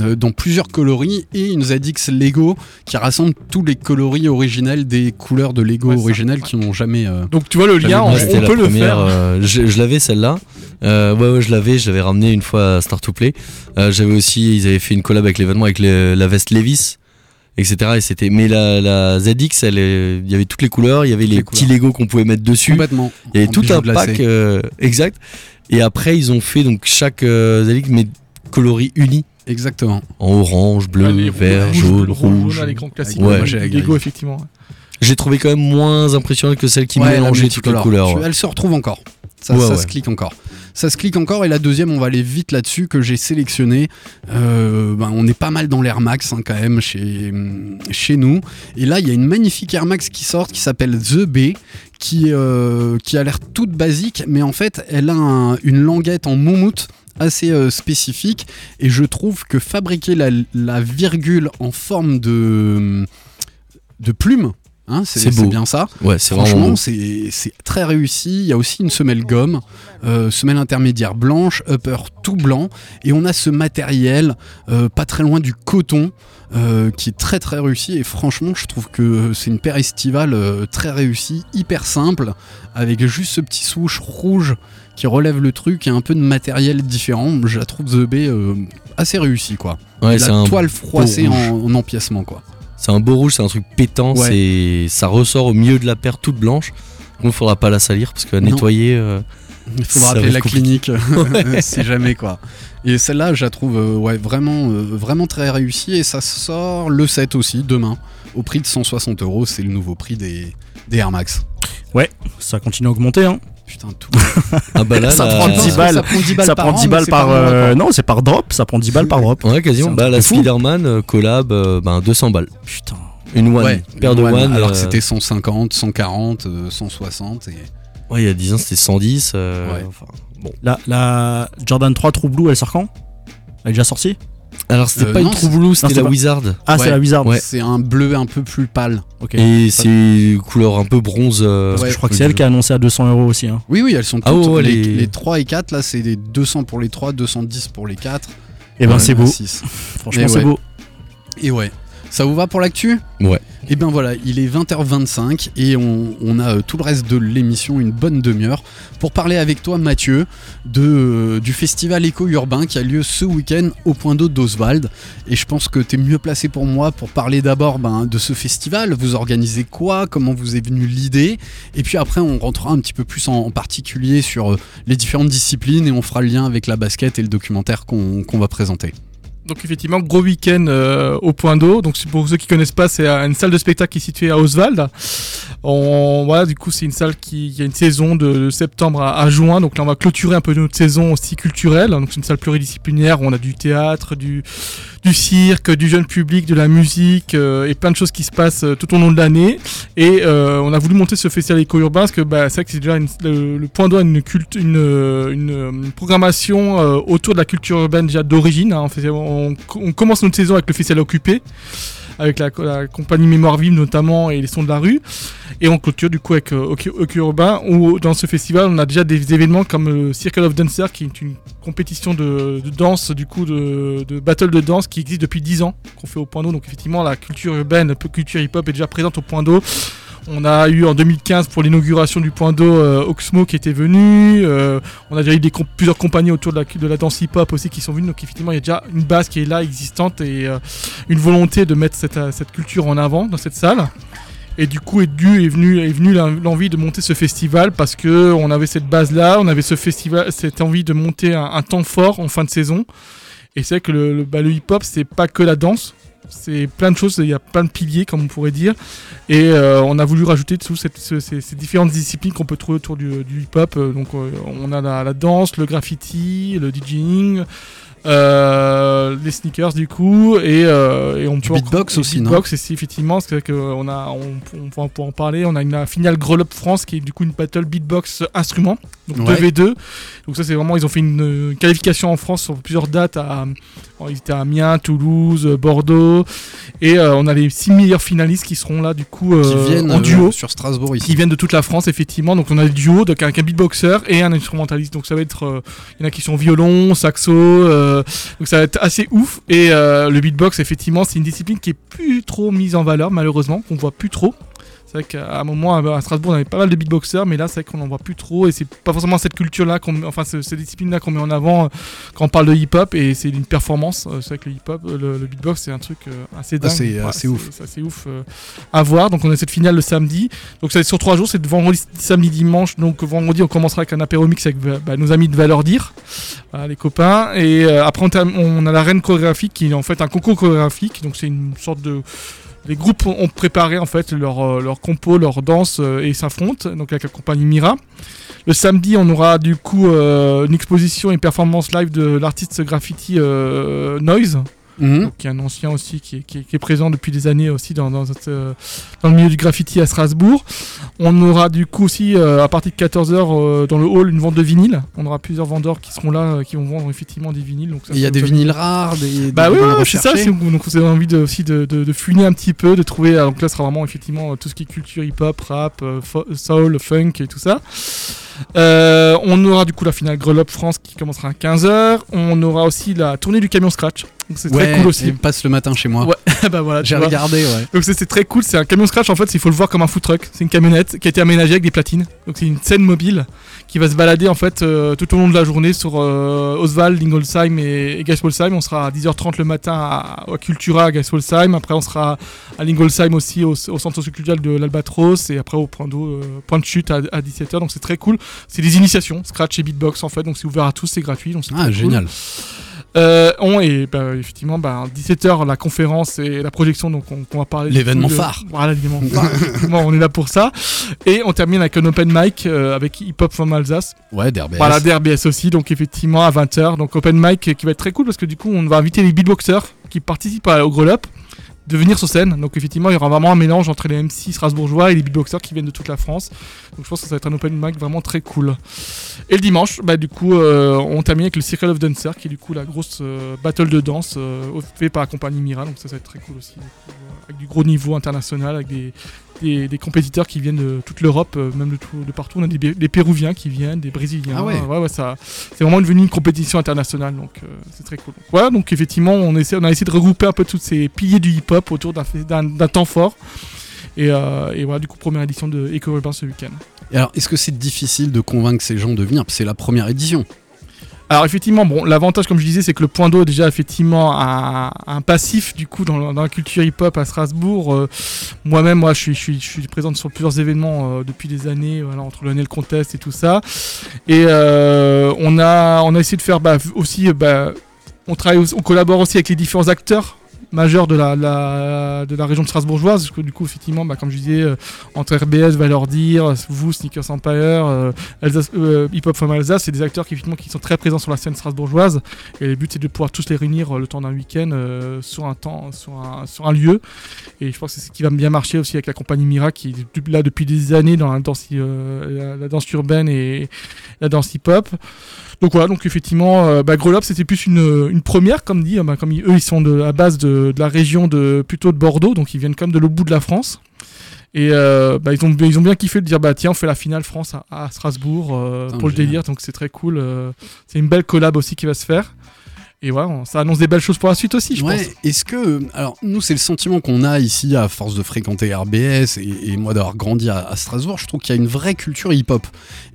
euh, dans plusieurs coloris et une ZX Lego qui rassemble tous les coloris originels des couleurs de Lego originelles ouais. qui n'ont jamais. euh, Donc tu vois le J'avais lien, on, la peut le première, faire. euh, je je l'avais celle-là. Euh, ouais, ouais, je l'avais. Je l'avais ramené une fois à Start to Play. Euh, J'avais aussi, ils avaient fait une collab avec l'événement avec le- la veste Levis, etc. Et c'était, mais la, la ZX, elle, il y avait toutes les couleurs. Il y avait les, les petits couleurs. Lego qu'on pouvait mettre dessus. complètement. Il y avait tout un pack euh, exact. Et après, ils ont fait donc chaque euh, ZX mais coloris unis Exactement. en orange, bleu, vert, rouges, jaune, bleu, rouge. jaune, les grands classiques. Ouais, Lego, effectivement. J'ai trouvé quand même moins impressionnante que celle qui Ouais, mélangeait toutes les couleurs. Elle se retrouve encore. Ça, Ouais, ça ouais. se clique encore. Ça se clique encore. Et la deuxième, on va aller vite là-dessus, que j'ai sélectionné. Euh, ben, on est pas mal dans l'Air Max hein, quand même chez, chez nous. Et là, il y a une magnifique Air Max qui sort qui s'appelle The B, qui, euh, qui a l'air toute basique, mais en fait, elle a un- une languette en moumoute assez euh, spécifique. Et je trouve que fabriquer la, la virgule en forme de, de plume, hein, c'est bien ça. Ouais. Franchement, c'est très réussi. Il y a aussi une semelle gomme, euh, semelle intermédiaire blanche, upper tout blanc. Et on a ce matériel euh, pas très loin du coton. euh, qui est très très réussi et franchement je trouve que c'est une paire estivale très réussie, hyper simple, avec juste ce petit swoosh rouge qui relève le truc et un peu de matériel différent. Je la trouve The Bay assez réussie quoi. Ouais, Et c'est la un toile froissée en, en empiècement quoi. C'est un beau rouge, c'est un truc pétant, Ouais. c'est ça ressort au milieu de la paire toute blanche. Donc faudra pas la salir parce que Non. nettoyer. euh, Il faudra appeler la compliqué. clinique si jamais quoi. Et celle-là, je la trouve euh, ouais, vraiment, euh, vraiment très réussie et ça sort le 7 aussi demain au prix de 160 euros. C'est le nouveau prix des, des Air Max. Ça continue à augmenter. Hein. Putain, tout. Ah bah là, Ça prend 10 balles. Ça prend 10 balles ça par prend an, 10 mais balles c'est par. pas mal, euh, non, c'est par drop. Ça prend 10 balles par drop. Ouais, quasiment. Bah, la. Spider-Man euh, collab, euh, ben 200 balles. Putain. Une one, Ouais, paire de one, one. Alors euh, que c'était 150, 140, euh, 160. Et... Ouais, il y a 10 ans, c'était 110. euh, Ouais. enfin, bon. La, la Jordan 3 True Blue, elle sort quand? Elle est déjà sortie? Alors, c'était Euh, pas non, une True Blue, c'était la pas- Wizard. Ah, Ouais. c'est la Wizard. Ouais. C'est un bleu un peu plus pâle. Et c'est couleur un peu bronze. euh, Parce que Ouais. je crois que c'est elle qui a annoncé à 200 euros aussi. Hein. Oui, oui, elles sont toutes. Ah ouais, ouais, les, les- les 3 et 4, là, c'est des 200 pour les 3, 210 pour les 4. Et ben Ouais, c'est un beau. six. Franchement, Et c'est ouais. beau. Et ouais. Ça vous va pour l'actu? Ouais. Et bien voilà, il est 20h25 et on, a euh, tout le reste de l'émission, une bonne demi-heure, pour parler avec toi Mathieu euh, du festival éco-urbain qui a lieu ce week-end au point d'eau d'Oswald. Et je pense que tu es mieux placé pour moi pour parler d'abord ben, de ce festival. Vous organisez quoi? Comment vous est venue l'idée? Et puis après on rentrera un petit peu plus en, particulier sur euh, les différentes disciplines et on fera le lien avec la basket et le documentaire qu'on va présenter. Donc effectivement, gros week-end euh, au point d'eau. Donc pour ceux qui connaissent pas, c'est une salle de spectacle qui est située à Oswald. On, voilà, du coup c'est une salle qui, a une saison de, de septembre à, à juin. Donc là on va clôturer un peu notre saison aussi culturelle. Donc c'est une salle pluridisciplinaire où on a du théâtre, du, du cirque, du jeune public, de la musique euh, et plein de choses qui se passent euh, tout au long de l'année. Et euh, on a voulu monter ce festival éco-urbain parce que bah, c'est vrai que c'est déjà le, point d'eau une, culte, une, euh, une, programmation autour de la culture urbaine déjà d'origine. hein. On commence notre saison avec le festival occupé avec la, compagnie Mémoire notamment et les sons de la rue. Et on clôture du coup avec euh, Urbain où dans ce festival on a déjà des événements comme le Circle of Dancer qui est une compétition de, danse du coup de, de battle de danse qui existe depuis 10 ans qu'on fait au point d'eau. Donc effectivement la culture urbaine culture hip hop est déjà présente au point d'eau on a eu en 2015 pour l'inauguration du point d'eau euh, Oxmo qui était venu. euh, on a déjà eu plusieurs compagnies autour de la, de la danse hip-hop aussi qui sont venues. Donc effectivement, il y a déjà une base qui est là, existante, et euh, une volonté de mettre cette, cette culture en avant dans cette salle. Et du coup, est dû est venu est venu l'en- l'envie de monter ce festival parce que on avait cette base là, on avait ce festival, cette envie de monter un, un temps fort en fin de saison. Et c'est vrai que le, le, bah, le hip-hop, c'est pas que la danse, c'est plein de choses, il y a plein de piliers, comme on pourrait dire. Et euh, on a voulu rajouter cette- ce- ces, ces différentes disciplines qu'on peut trouver autour du, du hip-hop. Euh, Donc euh, on a la, la danse, le graffiti, le DJing. euh, les sneakers du coup et, et on Du peut beatbox et aussi, non beatbox aussi effectivement c'est que on a on, on va pouvoir en parler on a une finale Grow Up France qui est du coup une battle beatbox instrument donc Ouais. 2v2 donc ça c'est vraiment ils ont fait une, qualification en France sur plusieurs dates à ils étaient à Amiens Toulouse Bordeaux. Et euh, on a les six meilleurs finalistes qui seront là du coup Qui euh, viennent en euh, duo. sur Strasbourg ici. qui viennent de toute la France effectivement. Donc on a le duo donc avec un beatboxer et un instrumentaliste. Donc ça va être euh, il y en a qui sont violon saxo euh, donc ça va être assez ouf. Et euh, le beatbox effectivement c'est une discipline qui est plus trop mise en valeur malheureusement qu'on voit plus trop c'est vrai qu'à un moment à Strasbourg on avait pas mal de beatboxers mais là c'est vrai qu'on en voit plus trop et c'est pas forcément cette culture là qu'on enfin ce- cette discipline là qu'on met en avant euh, quand on parle de hip hop et c'est une performance Euh, c'est vrai que le hip hop le, le beatbox c'est un truc euh, assez dingue c'est assez ouf. c'est assez ouf euh, à voir donc on a cette finale le samedi donc ça va être sur trois jours, c'est vendredi, samedi, dimanche. Donc vendredi, on commencera avec un apéro mix avec bah, nos amis de Valeur Dire, voilà, les copains. Et euh, après, on, on a la reine chorégraphique qui est en fait un concours chorégraphique. Donc c'est une sorte de les groupes ont préparé en fait leur, euh, leur compo, leur danse euh, et s'affrontent, donc avec la compagnie Mira. Le samedi, on aura du coup euh, une exposition et une performance live de l'artiste graffiti Noise, Mhm. donc, qui est un ancien aussi, qui est, qui est- qui est présent depuis des années aussi dans, dans, cette, euh, dans le milieu du graffiti à Strasbourg. On aura du coup aussi, euh, à partir de 14h, dans le hall, une vente de vinyle. On aura plusieurs vendeurs qui seront là, euh, qui vont vendre effectivement des vinyles. Il y a des vinyles rares, des, bah des oui, ouais, c'est ça. Donc vous avez envie de, aussi de, de, de funer un petit peu, de trouver. euh, Donc là, ce sera vraiment effectivement euh, tout ce qui est culture hip-hop, rap, euh, soul, funk et tout ça. Euh, on aura du coup la finale Grow Up France qui commencera à 15h. On aura aussi la tournée du camion scratch. C'est Ouais, très cool aussi. il passe le matin chez moi. Ouais, bah voilà, J'ai regardé, ouais. Donc c'est c'est très cool, c'est un camion scratch en fait, il faut le voir comme un food truck, c'est une camionnette qui a été aménagée avec des platines. Donc c'est une scène mobile qui va se balader en fait euh, tout au long de la journée sur euh, Oswald, Lingolsheim et, et. On sera à 10h30 le matin à, à Cultura à Geiswolsheim, après on sera à Lingolsheim aussi au, au centre socioculturel de l'Albatros et après au point d'eau, euh, point de chute à, à 17h. Donc c'est très cool. C'est des initiations, scratch et beatbox en fait, donc c'est ouvert à tous, c'est gratuit. Donc Ah, cool. Euh, on et bah, effectivement bah, 17h la conférence et la projection donc on, on va parler L'événement de- phare. voilà l'événement phare on est là pour ça et on termine avec un open mic euh, avec Hip Hop from Alsace Ouais, d'RBS. voilà DRBS aussi donc effectivement à 20h donc open mic qui va être très cool parce que du coup on va inviter les beatboxers qui participent à- au Grow Up de venir sur scène. Donc effectivement, il y aura vraiment un mélange entre les MC strasbourgeois et les beatboxers qui viennent de toute la France. Donc je pense que ça va être un open mic vraiment très cool. Et le dimanche, bah, du coup, euh, on termine avec le Circle of Dancer, qui est du coup la grosse euh, battle de danse euh, par la compagnie Mira. Donc ça, ça va être très cool aussi. Coup, avec du gros niveau international, avec des, des, des compétiteurs qui viennent de toute l'Europe, euh, même de, tout- de partout. On a des, des Péruviens qui viennent, des Brésiliens. Ah ouais. ouais, ça, c'est vraiment devenu une compétition internationale, donc euh, c'est très cool. Donc, voilà, donc effectivement, on, essaie, on a essayé de regrouper un peu tous ces piliers du hip-hop autour d'un temps fort. Et, euh, et voilà, du coup, première édition de Eco Urban ce week-end. Et alors, est-ce que c'est difficile de convaincre ces gens de venir? C'est la première édition. Alors effectivement, bon, l'avantage comme je disais, c'est que le point d'eau déjà effectivement un, passif du coup dans, la culture hip-hop à Strasbourg. Euh, Moi-même, moi, je suis, je présente sur plusieurs événements euh, depuis des années, voilà, entre le Contest et tout ça. Et euh, on a, on a essayé de faire bah, aussi, bah, on travaille, on collabore aussi avec les différents acteurs majeurs de la, la- de la région de Strasbourgeoise, parce que du coup, effectivement, bah, comme je disais, euh, entre RBS, Valeur Dire, vous, Sneakers Empire, euh, euh, Hip Hop from Alsace, c'est des acteurs qui, effectivement, qui sont très présents sur la scène strasbourgeoise. Et le but, c'est de pouvoir tous les réunir euh, le temps d'un week-end euh, sur, un temps, sur, un, sur un lieu. Et je pense que c'est ce qui va bien marcher aussi avec la compagnie Mira, qui est là depuis des années dans la danse, la, la danse urbaine et la danse hip-hop. Donc voilà, donc effectivement, euh, bah, c'était plus une, une première, comme dit, euh, bah, comme ils- eux ils sont de la base de, de la région de plutôt de Bordeaux, donc ils viennent quand même de l'autre bout de la France. Et euh, bah, ils, ont, ils ont bien kiffé de dire bah tiens on fait la finale France à, à Strasbourg euh, pour le délire, donc c'est très cool. euh, c'est une belle collab aussi qui va se faire. Et voilà, ça annonce des belles choses pour la suite aussi, je Ouais, pense. est-ce que. Alors, nous, c'est le sentiment qu'on a ici à force de fréquenter RBS et, et moi d'avoir grandi à, à Strasbourg. Je trouve qu'il y a une vraie culture hip-hop.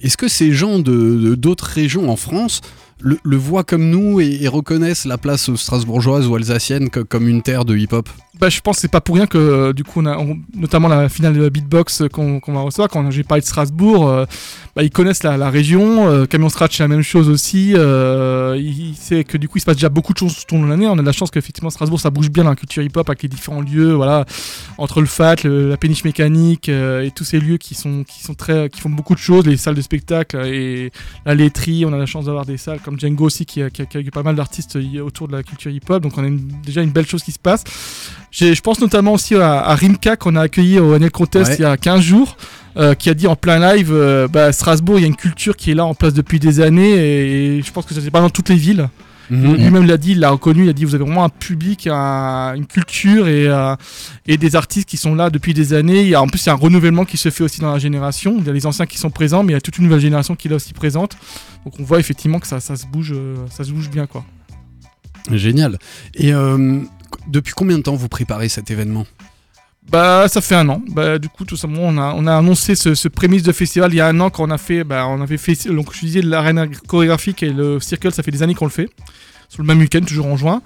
Est-ce que ces gens de d'autres régions en France le, le voient comme nous et, et reconnaissent la place strasbourgeoise ou alsacienne co- comme une terre de hip-hop? Bah, je pense que c'est pas pour rien que euh, du coup on a notamment la finale de beatbox euh, qu'on va recevoir quand j'ai parlé de Strasbourg euh, bah, ils connaissent la, région Camion Scratch c'est la même chose aussi euh, il, il sait que du coup il se passe déjà beaucoup de choses tout au long de l'année. On a la chance qu'effectivement Strasbourg ça bouge bien dans la culture hip hop avec les différents lieux voilà entre le FAT la péniche mécanique et tous ces lieux qui sont qui sont très qui font beaucoup de choses les salles de spectacle et la laiterie. On a la chance d'avoir des salles comme Django aussi qui a, eu pas mal d'artistes autour de la culture hip hop donc on a déjà une belle chose qui se passe Je pense notamment aussi à, à Rimka qu'on a accueilli au Annual Contest Ouais. il y a 15 jours, euh, qui a dit en plein live, euh, bah, Strasbourg, il y a une culture qui est là en place depuis des années et, je pense que ça c'est pas dans toutes les villes. Mhm. Lui-même l'a dit, il l'a reconnu, il a dit vous avez vraiment un public, un- une culture et, euh, et des artistes qui sont là depuis des années. Il y a, en plus, il y a un renouvellement qui se fait aussi dans la génération. Il y a les anciens qui sont présents, mais il y a toute une nouvelle génération qui est là aussi présente. Donc on voit effectivement que ça, ça se bouge, euh, ça se bouge bien quoi. Génial. Et depuis combien de temps vous préparez cet événement Bah, ça fait un an. Bah, du coup, tout simplement, on a, on a annoncé ce, ce prémisse de festival il y a un an quand on a fait, bah, on avait fait, donc je disais l'arène chorégraphique et le circle, ça fait des années qu'on le fait. Sur le même week-end, toujours en juin.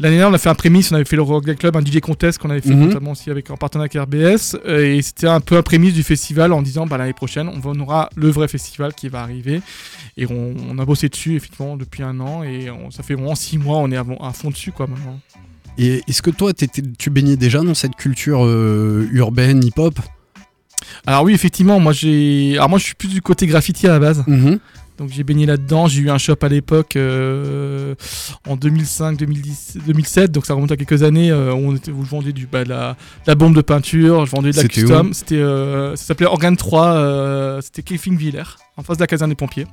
L'année dernière, on a fait un prémisse, on avait fait le Rock Day Club, un DJ contest qu'on avait fait Mhm. notamment aussi avec en partenariat avec RBS. Et c'était un peu un prémisse du festival en disant, bah, l'année prochaine, on, aura le vrai festival qui va arriver. Et on, on a bossé dessus, effectivement, depuis un an. Et on- ça fait vraiment six mois, on est à, à fond dessus, quoi, maintenant. Et est-ce que toi, tu baignais déjà dans cette culture euh, urbaine, hip-hop? Alors oui, effectivement, moi j'ai, alors moi je suis plus du côté graffiti à la base. Mhm. Donc j'ai baigné là-dedans, j'ai eu un shop à l'époque euh, en 2005, 2010, 2007, donc ça remonte à quelques années euh, où, on était, où je vendais du, bah, de la, de la bombe de peinture, je vendais de la custom, c'était, euh, ça s'appelait Organe 3, euh, c'était Villers, en face de la caserne des pompiers.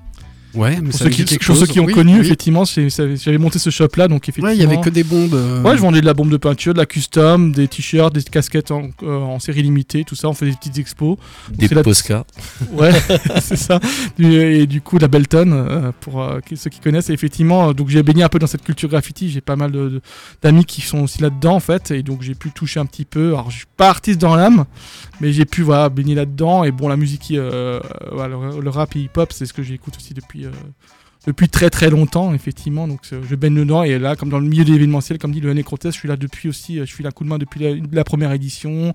Ouais, mais Pour ça ceux qui, pour ceux qui ont Oui, connu, oui. effectivement, j'avais monté ce shop-là, donc effectivement... Ouais, il y avait que des bombes. euh, Ouais, je vendais de la bombe de peinture, de la custom, des t-shirts, des casquettes en, euh, en série limitée, tout ça, on faisait des petites expos. Des la- Posca. Ouais, c'est ça. Du- Et du coup, la Belton, euh, pour euh, ceux qui connaissent, et effectivement, donc j'ai baigné un peu dans cette culture graffiti. J'ai pas mal d'amis qui sont aussi là-dedans, en fait, et donc j'ai pu toucher un petit peu. Alors, je suis pas artiste dans l'âme, mais j'ai pu voilà, baigner là-dedans. Et bon, la musique, euh, le, le rap et hip-hop, c'est ce que j'écoute aussi depuis. Euh, depuis très très longtemps, effectivement, donc euh, je baigne dedans et là, comme dans le milieu de l'événementiel, comme dit le Année Contest, je suis là depuis aussi, euh, je suis là coup de main depuis la, première édition,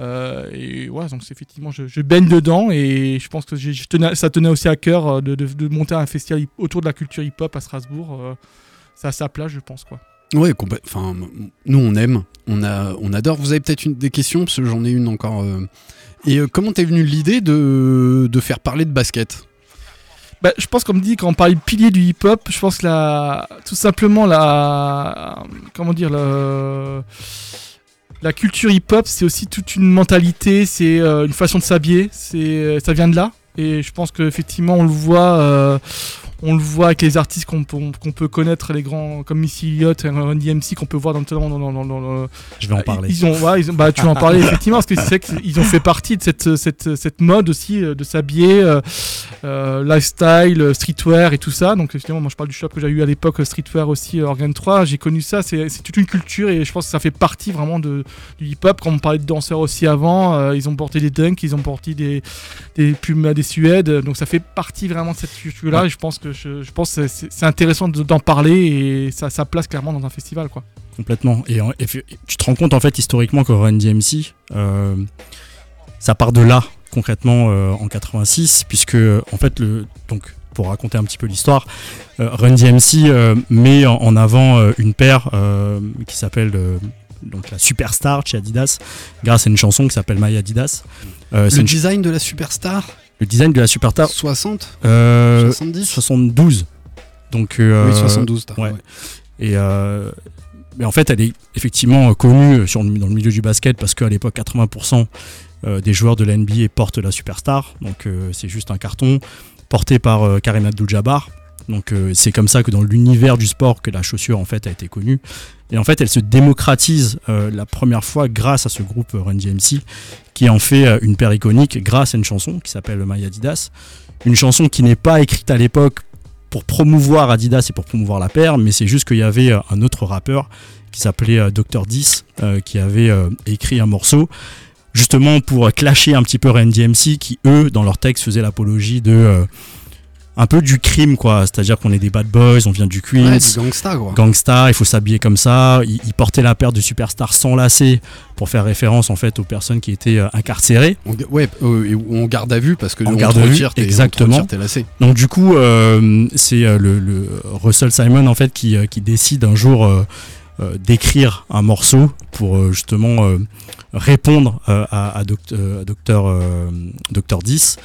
et ouais, donc effectivement, je, je baigne dedans et je pense que ça tenait aussi à cœur de, monter un festival autour de la culture hip-hop à Strasbourg. c'est à sa place, je pense. quoi. Ouais, enfin, nous on aime, on, a, on adore. Vous avez peut-être des questions, parce que j'en ai une encore. Et comment t'es venue l'idée de faire parler de basket? Bah, je pense, comme dit, quand on parle de pilier du hip-hop, je pense que la, tout simplement la, comment dire, la culture hip-hop, c'est aussi toute une mentalité, c'est euh, une façon de s'habiller, c'est ça vient de là. Et je pense qu'effectivement, on le voit, euh, on le voit avec les artistes qu'on peut, connaître, les grands comme Missy Elliott, Run DMC, qu'on peut voir dans, dans, dans, dans, dans le- Je vais en parler. Ils ont, ouais, ils ont- bah, tu vas en parler effectivement parce que c'est qu'ils ont fait partie de cette, cette, cette mode aussi euh, de s'habiller, euh, euh, lifestyle, euh, streetwear et tout ça. Donc effectivement, moi je parle du shop que j'ai eu à l'époque, euh, streetwear aussi, euh, Organ 3. J'ai connu ça, c'est toute une culture et je pense que ça fait partie vraiment de, du hip-hop. Quand on parlait de danseurs aussi avant, euh, ils ont porté des dunks, ils ont porté des, des pumas, des suèdes. Donc ça fait partie vraiment de cette culture-là. Et je pense que je, je pense que c'est intéressant de- d'en parler et ça, ça place clairement dans un festival quoi. Complètement. Et, en- et fait- tu te rends compte en fait historiquement que Run DMC, euh, ça part de là concrètement euh, en 86, puisque en fait le donc pour raconter un petit peu l'histoire, euh, Run DMC euh, met en, en avant euh, une paire euh, qui s'appelle euh, donc la Superstar chez Adidas, grâce à une chanson qui s'appelle My Adidas. Euh, c'est Le une- design de la superstar? Le design de la Superstar 60 euh, 70 72. Donc euh, Oui, 72. t'as- ouais. ouais. Et euh, mais en fait, elle est effectivement euh, connue sur, dans le milieu du basket parce qu'à l'époque, 80% euh, des joueurs de la NBA portent la superstar. Donc c'est juste un carton porté par Karim Abdul-Jabbar. Donc euh, c'est comme ça que dans l'univers du sport que la chaussure en fait a été connue. Et en fait, elle se démocratise euh, la première fois grâce à ce groupe euh, Run DMC qui en fait une paire iconique grâce à une chanson qui s'appelle My Adidas. Une chanson qui n'est pas écrite à l'époque pour promouvoir Adidas et pour promouvoir la paire, mais c'est juste qu'il y avait un autre rappeur qui s'appelait Dr. 10 euh, qui avait écrit un morceau justement pour clasher un petit peu Run DMC qui eux dans leur texte faisaient l'apologie de un peu du crime quoi, c'est-à-dire qu'on est des bad boys, on vient du Queens, Ouais, du gangsta quoi. gangsta, il faut s'habiller comme ça. Il, il portait la paire de superstars sans lacets pour faire référence en fait aux personnes qui étaient euh, incarcérées. On, ouais, euh, on garde à vue parce que En on garde à vue, on exactement. tes lacets. Donc du coup, euh, c'est euh, le, le Russell Simon en fait qui, qui décide un jour euh, d'écrire un morceau pour justement euh, répondre à, à Doct- à Docteur euh, Docteur 10.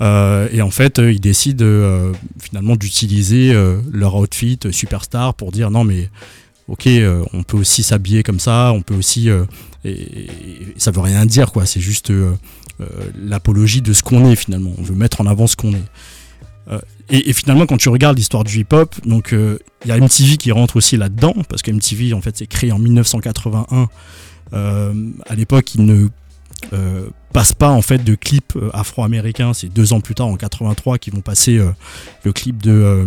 Euh, et en fait, euh, ils décident euh, finalement d'utiliser leur outfit superstar pour dire non mais ok, on peut aussi s'habiller comme ça, on peut aussi et, et ça veut rien dire quoi. C'est juste l'apologie de ce qu'on est finalement. On veut mettre en avant ce qu'on est. Et, finalement, quand tu regardes l'histoire du hip-hop, donc il y a MTV qui rentre aussi là-dedans parce que MTV en fait c'est créé en 1981. Euh, à l'époque, il ne passe pas en fait de clips euh, afro-américains. C'est deux ans plus tard, en 83, qu'ils vont passer euh, le clip de euh,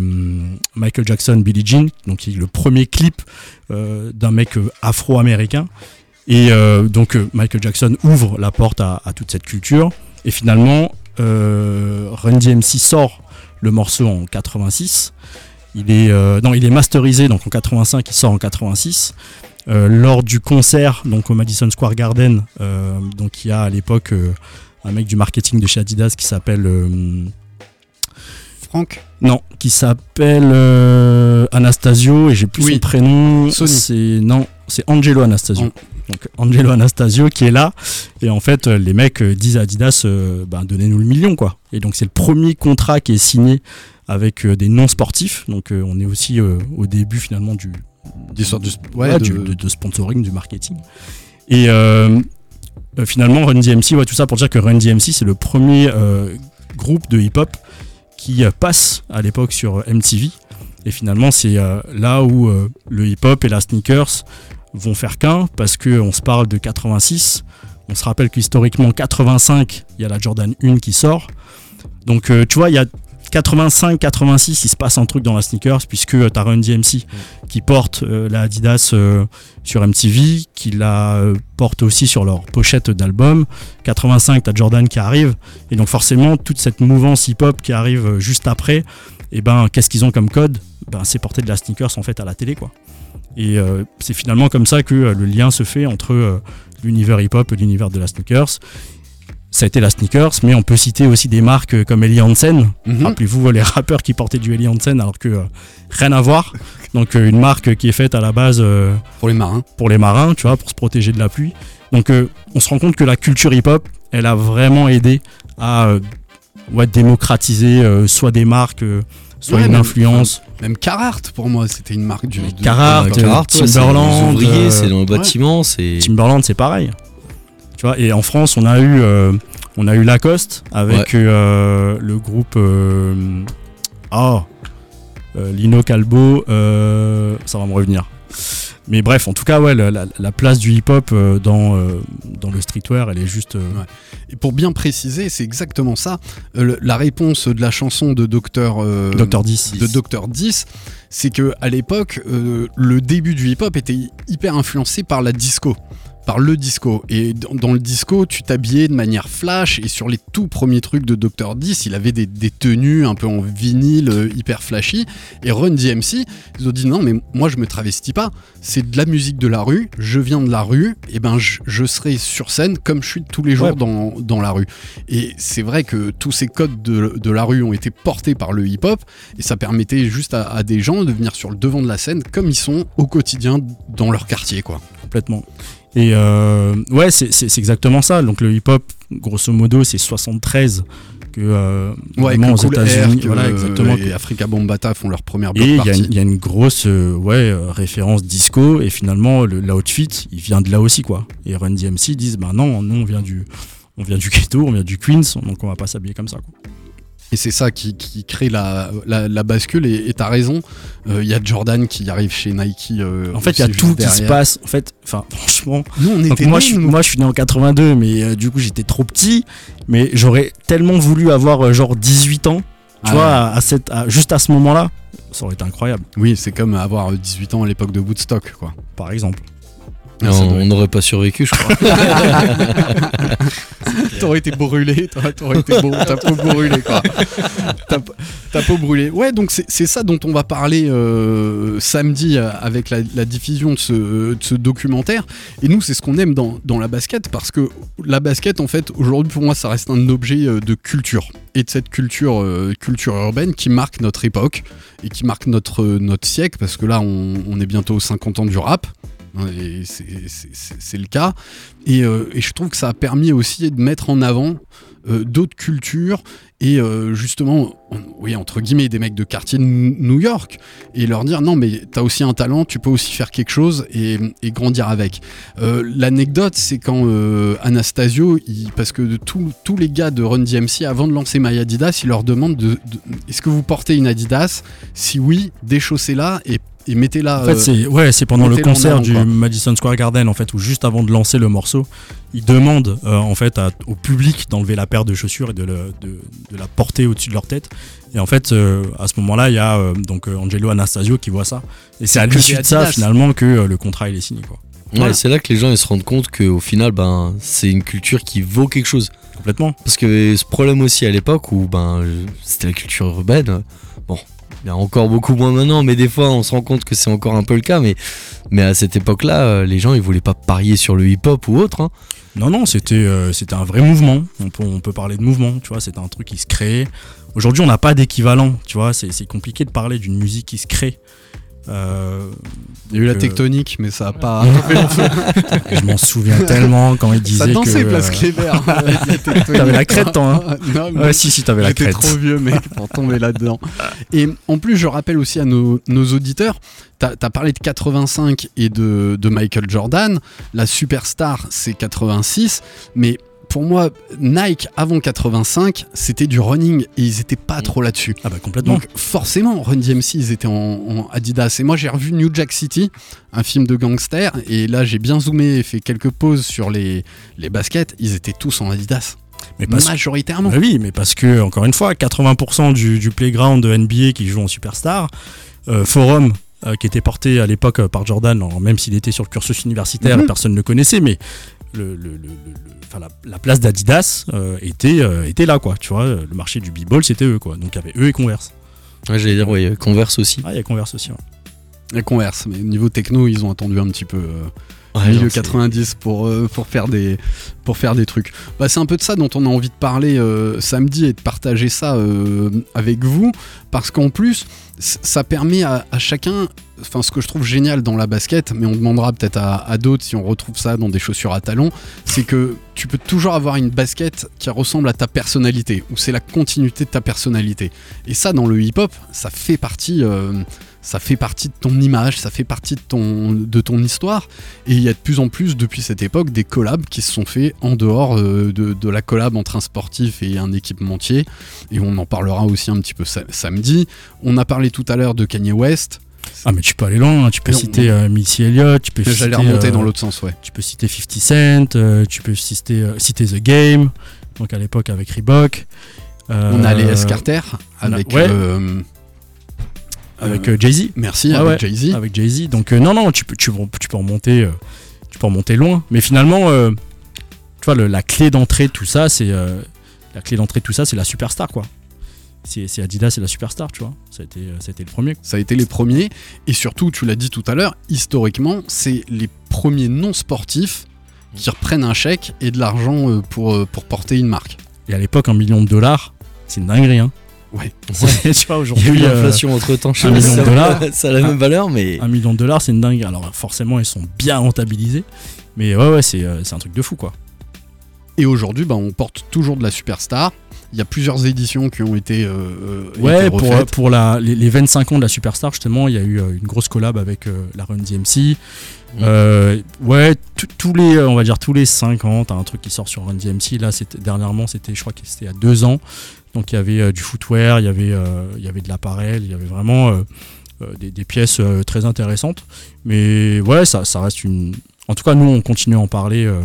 Michael Jackson, Billie Jean, donc le premier clip d'un mec afro-américain. Et donc Michael Jackson ouvre la porte à, toute cette culture. Et finalement, Run DMC sort le morceau en 86. Il est, non, il est masterisé donc en 85, il sort en 86. Euh, lors du concert donc au Madison Square Garden, euh, donc il y a à l'époque euh, un mec du marketing de chez Adidas qui s'appelle Franck non, qui s'appelle Anastasio et j'ai plus Oui. son prénom. C'est non, c'est Angelo Anastasio. An- Donc Angelo Anastasio qui est là et en fait les mecs disent à Adidas euh, ben, donnez-nous le million quoi. Et donc c'est le premier contrat qui est signé avec euh, des non sportifs. Donc euh, on est aussi au début finalement du Des sortes de, ouais, ouais, du- de- de, de sponsoring, du marketing. Et euh, euh, finalement, Run DMC, ouais, tout ça pour dire que Run DMC, c'est le premier euh, groupe de hip-hop qui passe à l'époque sur MTV. Et finalement, c'est euh, là où le hip-hop et la sneakers vont faire qu'un, parce qu'on se parle de 86. On se rappelle qu'historiquement, 85, il y a la Jordan 1 qui sort. Donc, tu vois, il y a 85-86, il se passe un truc dans la sneakers, puisque tu as Run DMC qui porte euh, la Adidas euh, sur MTV, qui la euh, porte aussi sur leur pochette d'album. 85, t'as Jordan qui arrive, et donc forcément toute cette mouvance hip-hop qui arrive euh, juste après, et ben qu'est-ce qu'ils ont comme code? Ben c'est porter de la sneakers en fait à la télé quoi. Et euh, c'est finalement comme ça que euh, le lien se fait entre euh, l'univers hip-hop et l'univers de la sneakers. Ça a été la sneakers, mais on peut citer aussi des marques comme Eli Hansen, Mhm. Rappelez-vous les rappeurs qui portaient du Eli Hansen alors que euh, rien à voir. Donc euh, une marque qui est faite à la base euh, pour les marins. pour les marins, tu vois, pour se protéger de la pluie. Donc euh, on se rend compte que la culture hip-hop, elle a vraiment aidé à ouais, démocratiser soit des marques, soit Ouais, une même- influence. Même Carhartt, pour moi, c'était une marque du. Carhartt, Carhartt, Timberland, c'est dans le ouais. bâtiment, c'est. Timberland, c'est pareil. Tu vois, et en France, on a eu, euh, on a eu Lacoste avec euh, le groupe. euh, Ah, Lino Calbo, ça va me revenir. Mais bref, en tout cas, ouais, la, la- la place du hip-hop dans, dans le streetwear, elle est juste. Ouais. Et pour bien préciser, c'est exactement ça. La réponse de la chanson de Docteur Dr. 10. de 10, c'est que à l'époque, euh, le début du hip-hop était hyper influencé par la disco, par le disco. Et dans, le disco, tu t'habillais de manière flash. Et sur les tout premiers trucs de Dr 10, il avait des, des tenues un peu en vinyle, euh, hyper flashy. Et Run DMC, ils ont dit non, mais moi je me travestis pas. C'est de la musique de la rue. Je viens de la rue. Et ben je, je serai sur scène comme je suis tous les jours Ouais. dans, dans la rue. Et c'est vrai que tous ces codes de, de la rue ont été portés par le hip-hop et ça permettait juste à, à des gens de venir sur le devant de la scène comme ils sont au quotidien dans leur quartier quoi. complètement. Et euh, ouais, c'est- exactement ça. Donc le hip-hop, grosso modo, c'est 73 que euh, Ouais, vraiment que aux États-Unis, voilà, euh, exactement. et Africa Bombata font leur première block Et il y, a une- il y a une grosse euh, ouais, référence disco et finalement le l'outfit il vient de là aussi quoi. Et Run DMC disent bah non nous on vient du on vient du ghetto, on vient du Queens donc on va pas s'habiller comme ça quoi. Et c'est ça qui, qui crée la, la, la bascule et t'as raison, Euh, il y a Jordan qui arrive chez Nike. euh, En fait il y a tout qui se passe en fait enfin franchement Nous on était moi je, moi je suis né en 82 mais euh, du coup j'étais trop petit mais j'aurais tellement voulu avoir euh, genre 18 ans tu Ah vois ouais. à, à cette, à- juste à ce moment là ça aurait été incroyable Oui, c'est comme avoir 18 ans à l'époque de Woodstock quoi. par exemple. Non, on n'aurait pas survécu, je crois. T'aurais été brûlé, t'aurais été beau, ta peau brûlée quoi. Ta, ta peau brûlée. Ouais, donc c'est c'est ça dont on va parler euh, samedi euh, avec la, la diffusion de ce, de ce documentaire. Et nous, c'est ce qu'on aime dans, dans la basket parce que la basket, en fait, aujourd'hui pour moi, ça reste un objet euh, de culture et de cette culture, euh, culture urbaine qui marque notre époque et qui marque notre, notre siècle parce que là, on, on est bientôt aux 50 ans du rap. Hein, c'est- le cas. Et, euh, et je trouve que ça a permis aussi de mettre en avant euh, d'autres cultures et euh, justement, oui, entre guillemets, des mecs de quartier de New York et leur dire non, mais t'as aussi un talent, tu peux aussi faire quelque chose et, grandir avec. L'anecdote, c'est quand Anastasio, parce que tous les gars de Run DMC, avant de lancer My Adidas, il leur demande de, de- est-ce que vous portez une Adidas? Si oui, déchaussez-la et, et mettez-la. En fait, euh, c'est ouais, c'est pendant le concert du quoi. Madison Square Garden en fait, où juste avant de lancer le morceau, ils demandent euh, en fait à- au public d'enlever la paire de chaussures et de, le- de- de la porter au-dessus de leur tête. Et en fait, euh, à ce moment-là, il y a euh, donc Angelo Anastasio qui voit ça. Et c'est à l'issue de ça finalement que euh, le contrat il est signé quoi. Ouais, Voilà. c'est là que les gens ils se rendent compte qu'au final, ben, c'est une culture qui vaut quelque chose. Complètement. Parce que ce problème aussi à l'époque où ben, c'était la culture urbaine, bon, il y a encore beaucoup moins maintenant, mais des fois on se rend compte que c'est encore un peu le cas. Mais, à cette époque-là, euh, les gens ils voulaient pas parier sur le hip-hop ou autre. hein. Non, non, c'était euh, c'était un vrai mouvement. On peut, on peut parler de mouvement, tu vois, c'était un truc qui se créait. Aujourd'hui, on n'a pas d'équivalent, tu vois, c'est c'est compliqué de parler d'une musique qui se crée. Euh, Il y a eu la euh, tectonique, mais ça a pas. je m'en souviens tellement quand il disait ça dansait que. place euh, Clévert. T'avais la crête, toi, hein Non, mais Ouais, si, si, t'avais la J'étais crête. trop vieux, mec, pour tomber là-dedans. Et en plus, je rappelle aussi à nos, nos auditeurs, t'as as parlé de 85 et de, de Michael Jordan. La superstar, c'est 86. Mais pour moi, Nike, avant 85, c'était du running et ils étaient pas trop là-dessus. Ah bah complètement. Donc forcément, Run DMC, ils étaient en, en Adidas. Et moi, j'ai revu New Jack City, un film de gangster. Et là, j'ai bien zoomé et fait quelques pauses sur les, les baskets. Ils étaient tous en Adidas. mais parce Majoritairement. Bah oui, mais parce que, encore une fois, 80% du, du playground de NBA qui joue en superstar, euh, Forum, euh, qui était porté à l'époque euh, par Jordan, alors même s'il était sur le cursus universitaire, Mhm. personne ne le connaissait, mais le, le- le- le- le- enfin, la, la place d'Adidas euh, était, euh, était là, quoi. Tu vois, le marché du b-ball, c'était eux, quoi. Donc il y avait eux et Converse. Ouais, J'allais dire, ouais, Converse aussi. Ah, il y a Converse aussi. ouais. Et Converse, mais niveau techno, ils ont attendu un petit peu euh, Ouais, milieu genre, c'est- 90 pour, euh, pour, faire des, pour faire des trucs. Bah, c'est un peu de ça dont on a envie de parler euh, samedi et de partager ça euh, avec vous, parce qu'en plus, ça permet à, à chacun enfin, ce que je trouve génial dans la basket, mais on demandera peut-être à, à d'autres si on retrouve ça dans des chaussures à talons, c'est que tu peux toujours avoir une basket qui ressemble à ta personnalité, ou c'est la continuité de ta personnalité. Et ça, dans le hip-hop, ça fait partie. Ça fait partie de ton image, ça fait partie de ton, de ton histoire. Et il y a de plus en plus, depuis cette époque, des collabs qui se sont faits en dehors euh, de, de la collab entre un sportif et un équipementier. Et on en parlera aussi un petit peu sa- samedi. On a parlé tout à l'heure de Kanye West. Ah, mais tu peux aller loin, hein. tu peux Non, citer euh, Missy Elliott, tu peux citer. Remonter euh, dans l'autre sens, ouais. Tu peux citer 50 Cent, euh, tu peux citer, citer The Game, donc à l'époque avec Reebok. On a les S. Carter avec. ouais. Avec euh, Jay-Z. Merci, avec ouais, Jay-Z. Avec Jay-Z. Donc, euh, non, non, tu peux, tu, peux- tu peux remonter. euh, tu peux remonter loin. Mais finalement, tu vois, le- la clé d'entrée de tout ça, c'est. la clé d'entrée de tout ça, c'est la superstar, quoi. C'est Adidas, c'est la superstar, tu vois. Ça a été, ça a été le premier. Ça a été les premiers. Et surtout, tu l'as dit tout à l'heure, historiquement, c'est les premiers non sportifs qui reprennent un chèque et de l'argent pour, pour porter une marque. Et à l'époque, un million de dollars, c'est une dinguerie, hein. Ouais. Tu vois, Il y a eu aujourd'hui. euh, l'inflation entre temps, si million ça de dollars. a- ça a la même valeur, mais. un million de dollars, c'est une dingue. Alors forcément, ils sont bien rentabilisés. Mais ouais, ouais, c'est euh, c'est un truc de fou, quoi. Et aujourd'hui, bah, on porte toujours de la superstar. Il y a plusieurs éditions qui ont été, euh, Ouais, été pour, refaites. pour la, les, les 25 ans de la Superstar, justement, il y a eu une grosse collab avec euh, la Run DMC. Euh, ouais, tous les, on va dire tous les 5 ans, t'as un truc qui sort sur Run DMC. Là, dernièrement, c'était, je crois que c'était à 2 ans. Donc il y avait euh, du footwear, il y avait, euh, il y avait de l'appareil, il y avait vraiment euh, des, des pièces euh, très intéressantes. Mais ouais, ça, ça reste une. En tout cas, nous, on continue à en parler euh,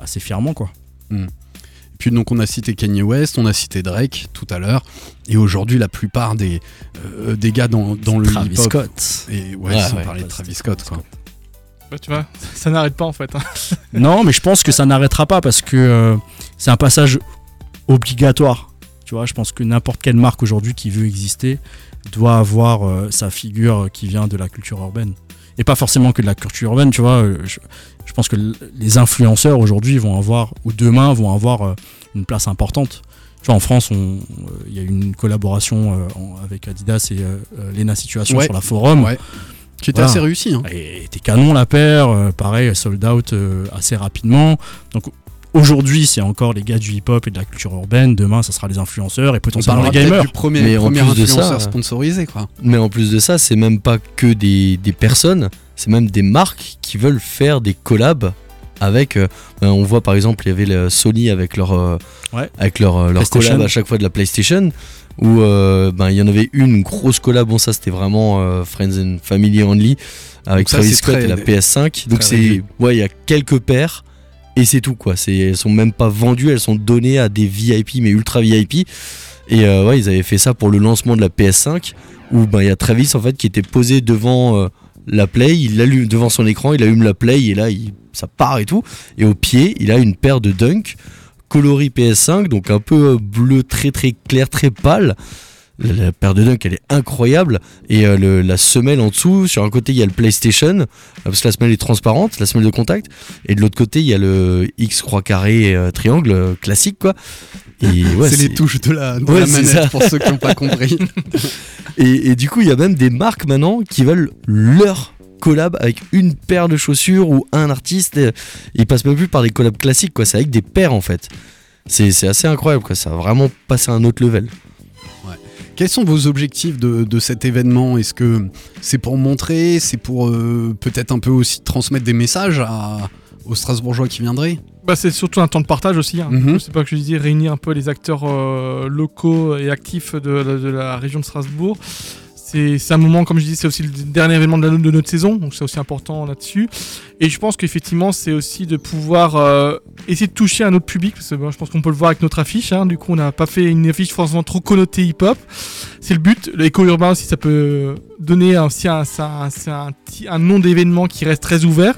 assez fièrement, quoi. Puis donc on a cité Kanye West, on a cité Drake tout à l'heure. Et aujourd'hui, la plupart des, euh, des gars dans, dans le Travis hip-hop... Scott. Et ouais, Ouais, sans ouais, parler de Travis Scott, quoi. Bah, tu vois, ça n'arrête pas en fait. hein. Non, mais je pense que ça n'arrêtera pas parce que euh, c'est un passage obligatoire. Tu vois, je pense que n'importe quelle marque aujourd'hui qui veut exister doit avoir euh, sa figure qui vient de la culture urbaine. Et pas forcément que de la culture urbaine, tu vois. euh, Je, je pense que les influenceurs aujourd'hui vont avoir, ou demain vont avoir euh, une place importante. Tu vois, en France, il y a eu une collaboration avec Adidas et Lena Situation Ouais. sur la forum. Ouais. Qui était Voilà. assez réussi. Hein. Et était canon la paire, pareil, sold out assez rapidement. Donc aujourd'hui, c'est encore les gars du hip-hop et de la culture urbaine. Demain, ça sera les influenceurs et On potentiellement les peut-être gamers. du premier, Mais en premier plus de ça, sponsorisé, quoi. Mais en plus de ça, c'est même pas que des, des personnes, c'est même des marques qui veulent faire des collabs avec. euh, ben, on voit par exemple, il y avait le Sony avec leur, euh, Ouais. avec leur, euh, leur collab à chaque fois de la PlayStation. Où euh, ben, il y en avait une grosse collab, bon, ça c'était vraiment euh, Friends and Family Only avec ça, Travis Scott très- et la PS5. Donc c'est. Ouais, il y a quelques paires. Et c'est tout quoi. C'est, elles sont même pas vendues, elles sont données à des VIP, mais ultra VIP. Et euh, ouais, ils avaient fait ça pour le lancement de la PS5 où ben il y a Travis en fait qui était posé devant euh, la Play, il allume devant son écran, il allume la Play et là il, ça part et tout. Et au pied, il a une paire de Dunk coloris PS5, donc un peu euh, bleu très très clair, très pâle. La, paire de Dunk elle est incroyable et euh, le- la semelle en dessous, sur un côté il y a le PlayStation euh, parce que la semelle est transparente, la semelle de contact, et de l'autre côté il y a le X croix carré euh, triangle euh, classique quoi. Ouais, c'est les touches de la, de Ouais, la manette pour ceux qui n'ont pas compris. Et, et du coup, il y a même des marques maintenant qui veulent leur collab avec une paire de chaussures ou un artiste. Ils passent même plus par des collabs classiques, quoi. C'est avec des paires en fait. C'est c'est assez incroyable, quoi. Ça a vraiment passé à un autre level. Quels sont vos objectifs de, de cet événement? Est-ce que c'est pour montrer? C'est pour euh, peut-être un peu aussi transmettre des messages à- aux Strasbourgeois qui viendraient? Bah, c'est surtout un temps de partage aussi. Hein. Mhm. Je sais pas que je disais, réunir un peu les acteurs euh, locaux et actifs de, de la région de Strasbourg. C'est un moment, comme je dis, c'est aussi le dernier événement de, la- de notre saison, donc c'est aussi important là-dessus. Et je pense qu'effectivement, c'est aussi de pouvoir euh, essayer de toucher un autre public, parce que je pense qu'on peut le voir avec notre affiche. hein. Du coup, on n'a pas fait une affiche forcément trop connotée hip-hop. C'est le but. L'éco-urbain aussi, ça peut donner aussi un, un, un, un nom d'événement qui reste très ouvert.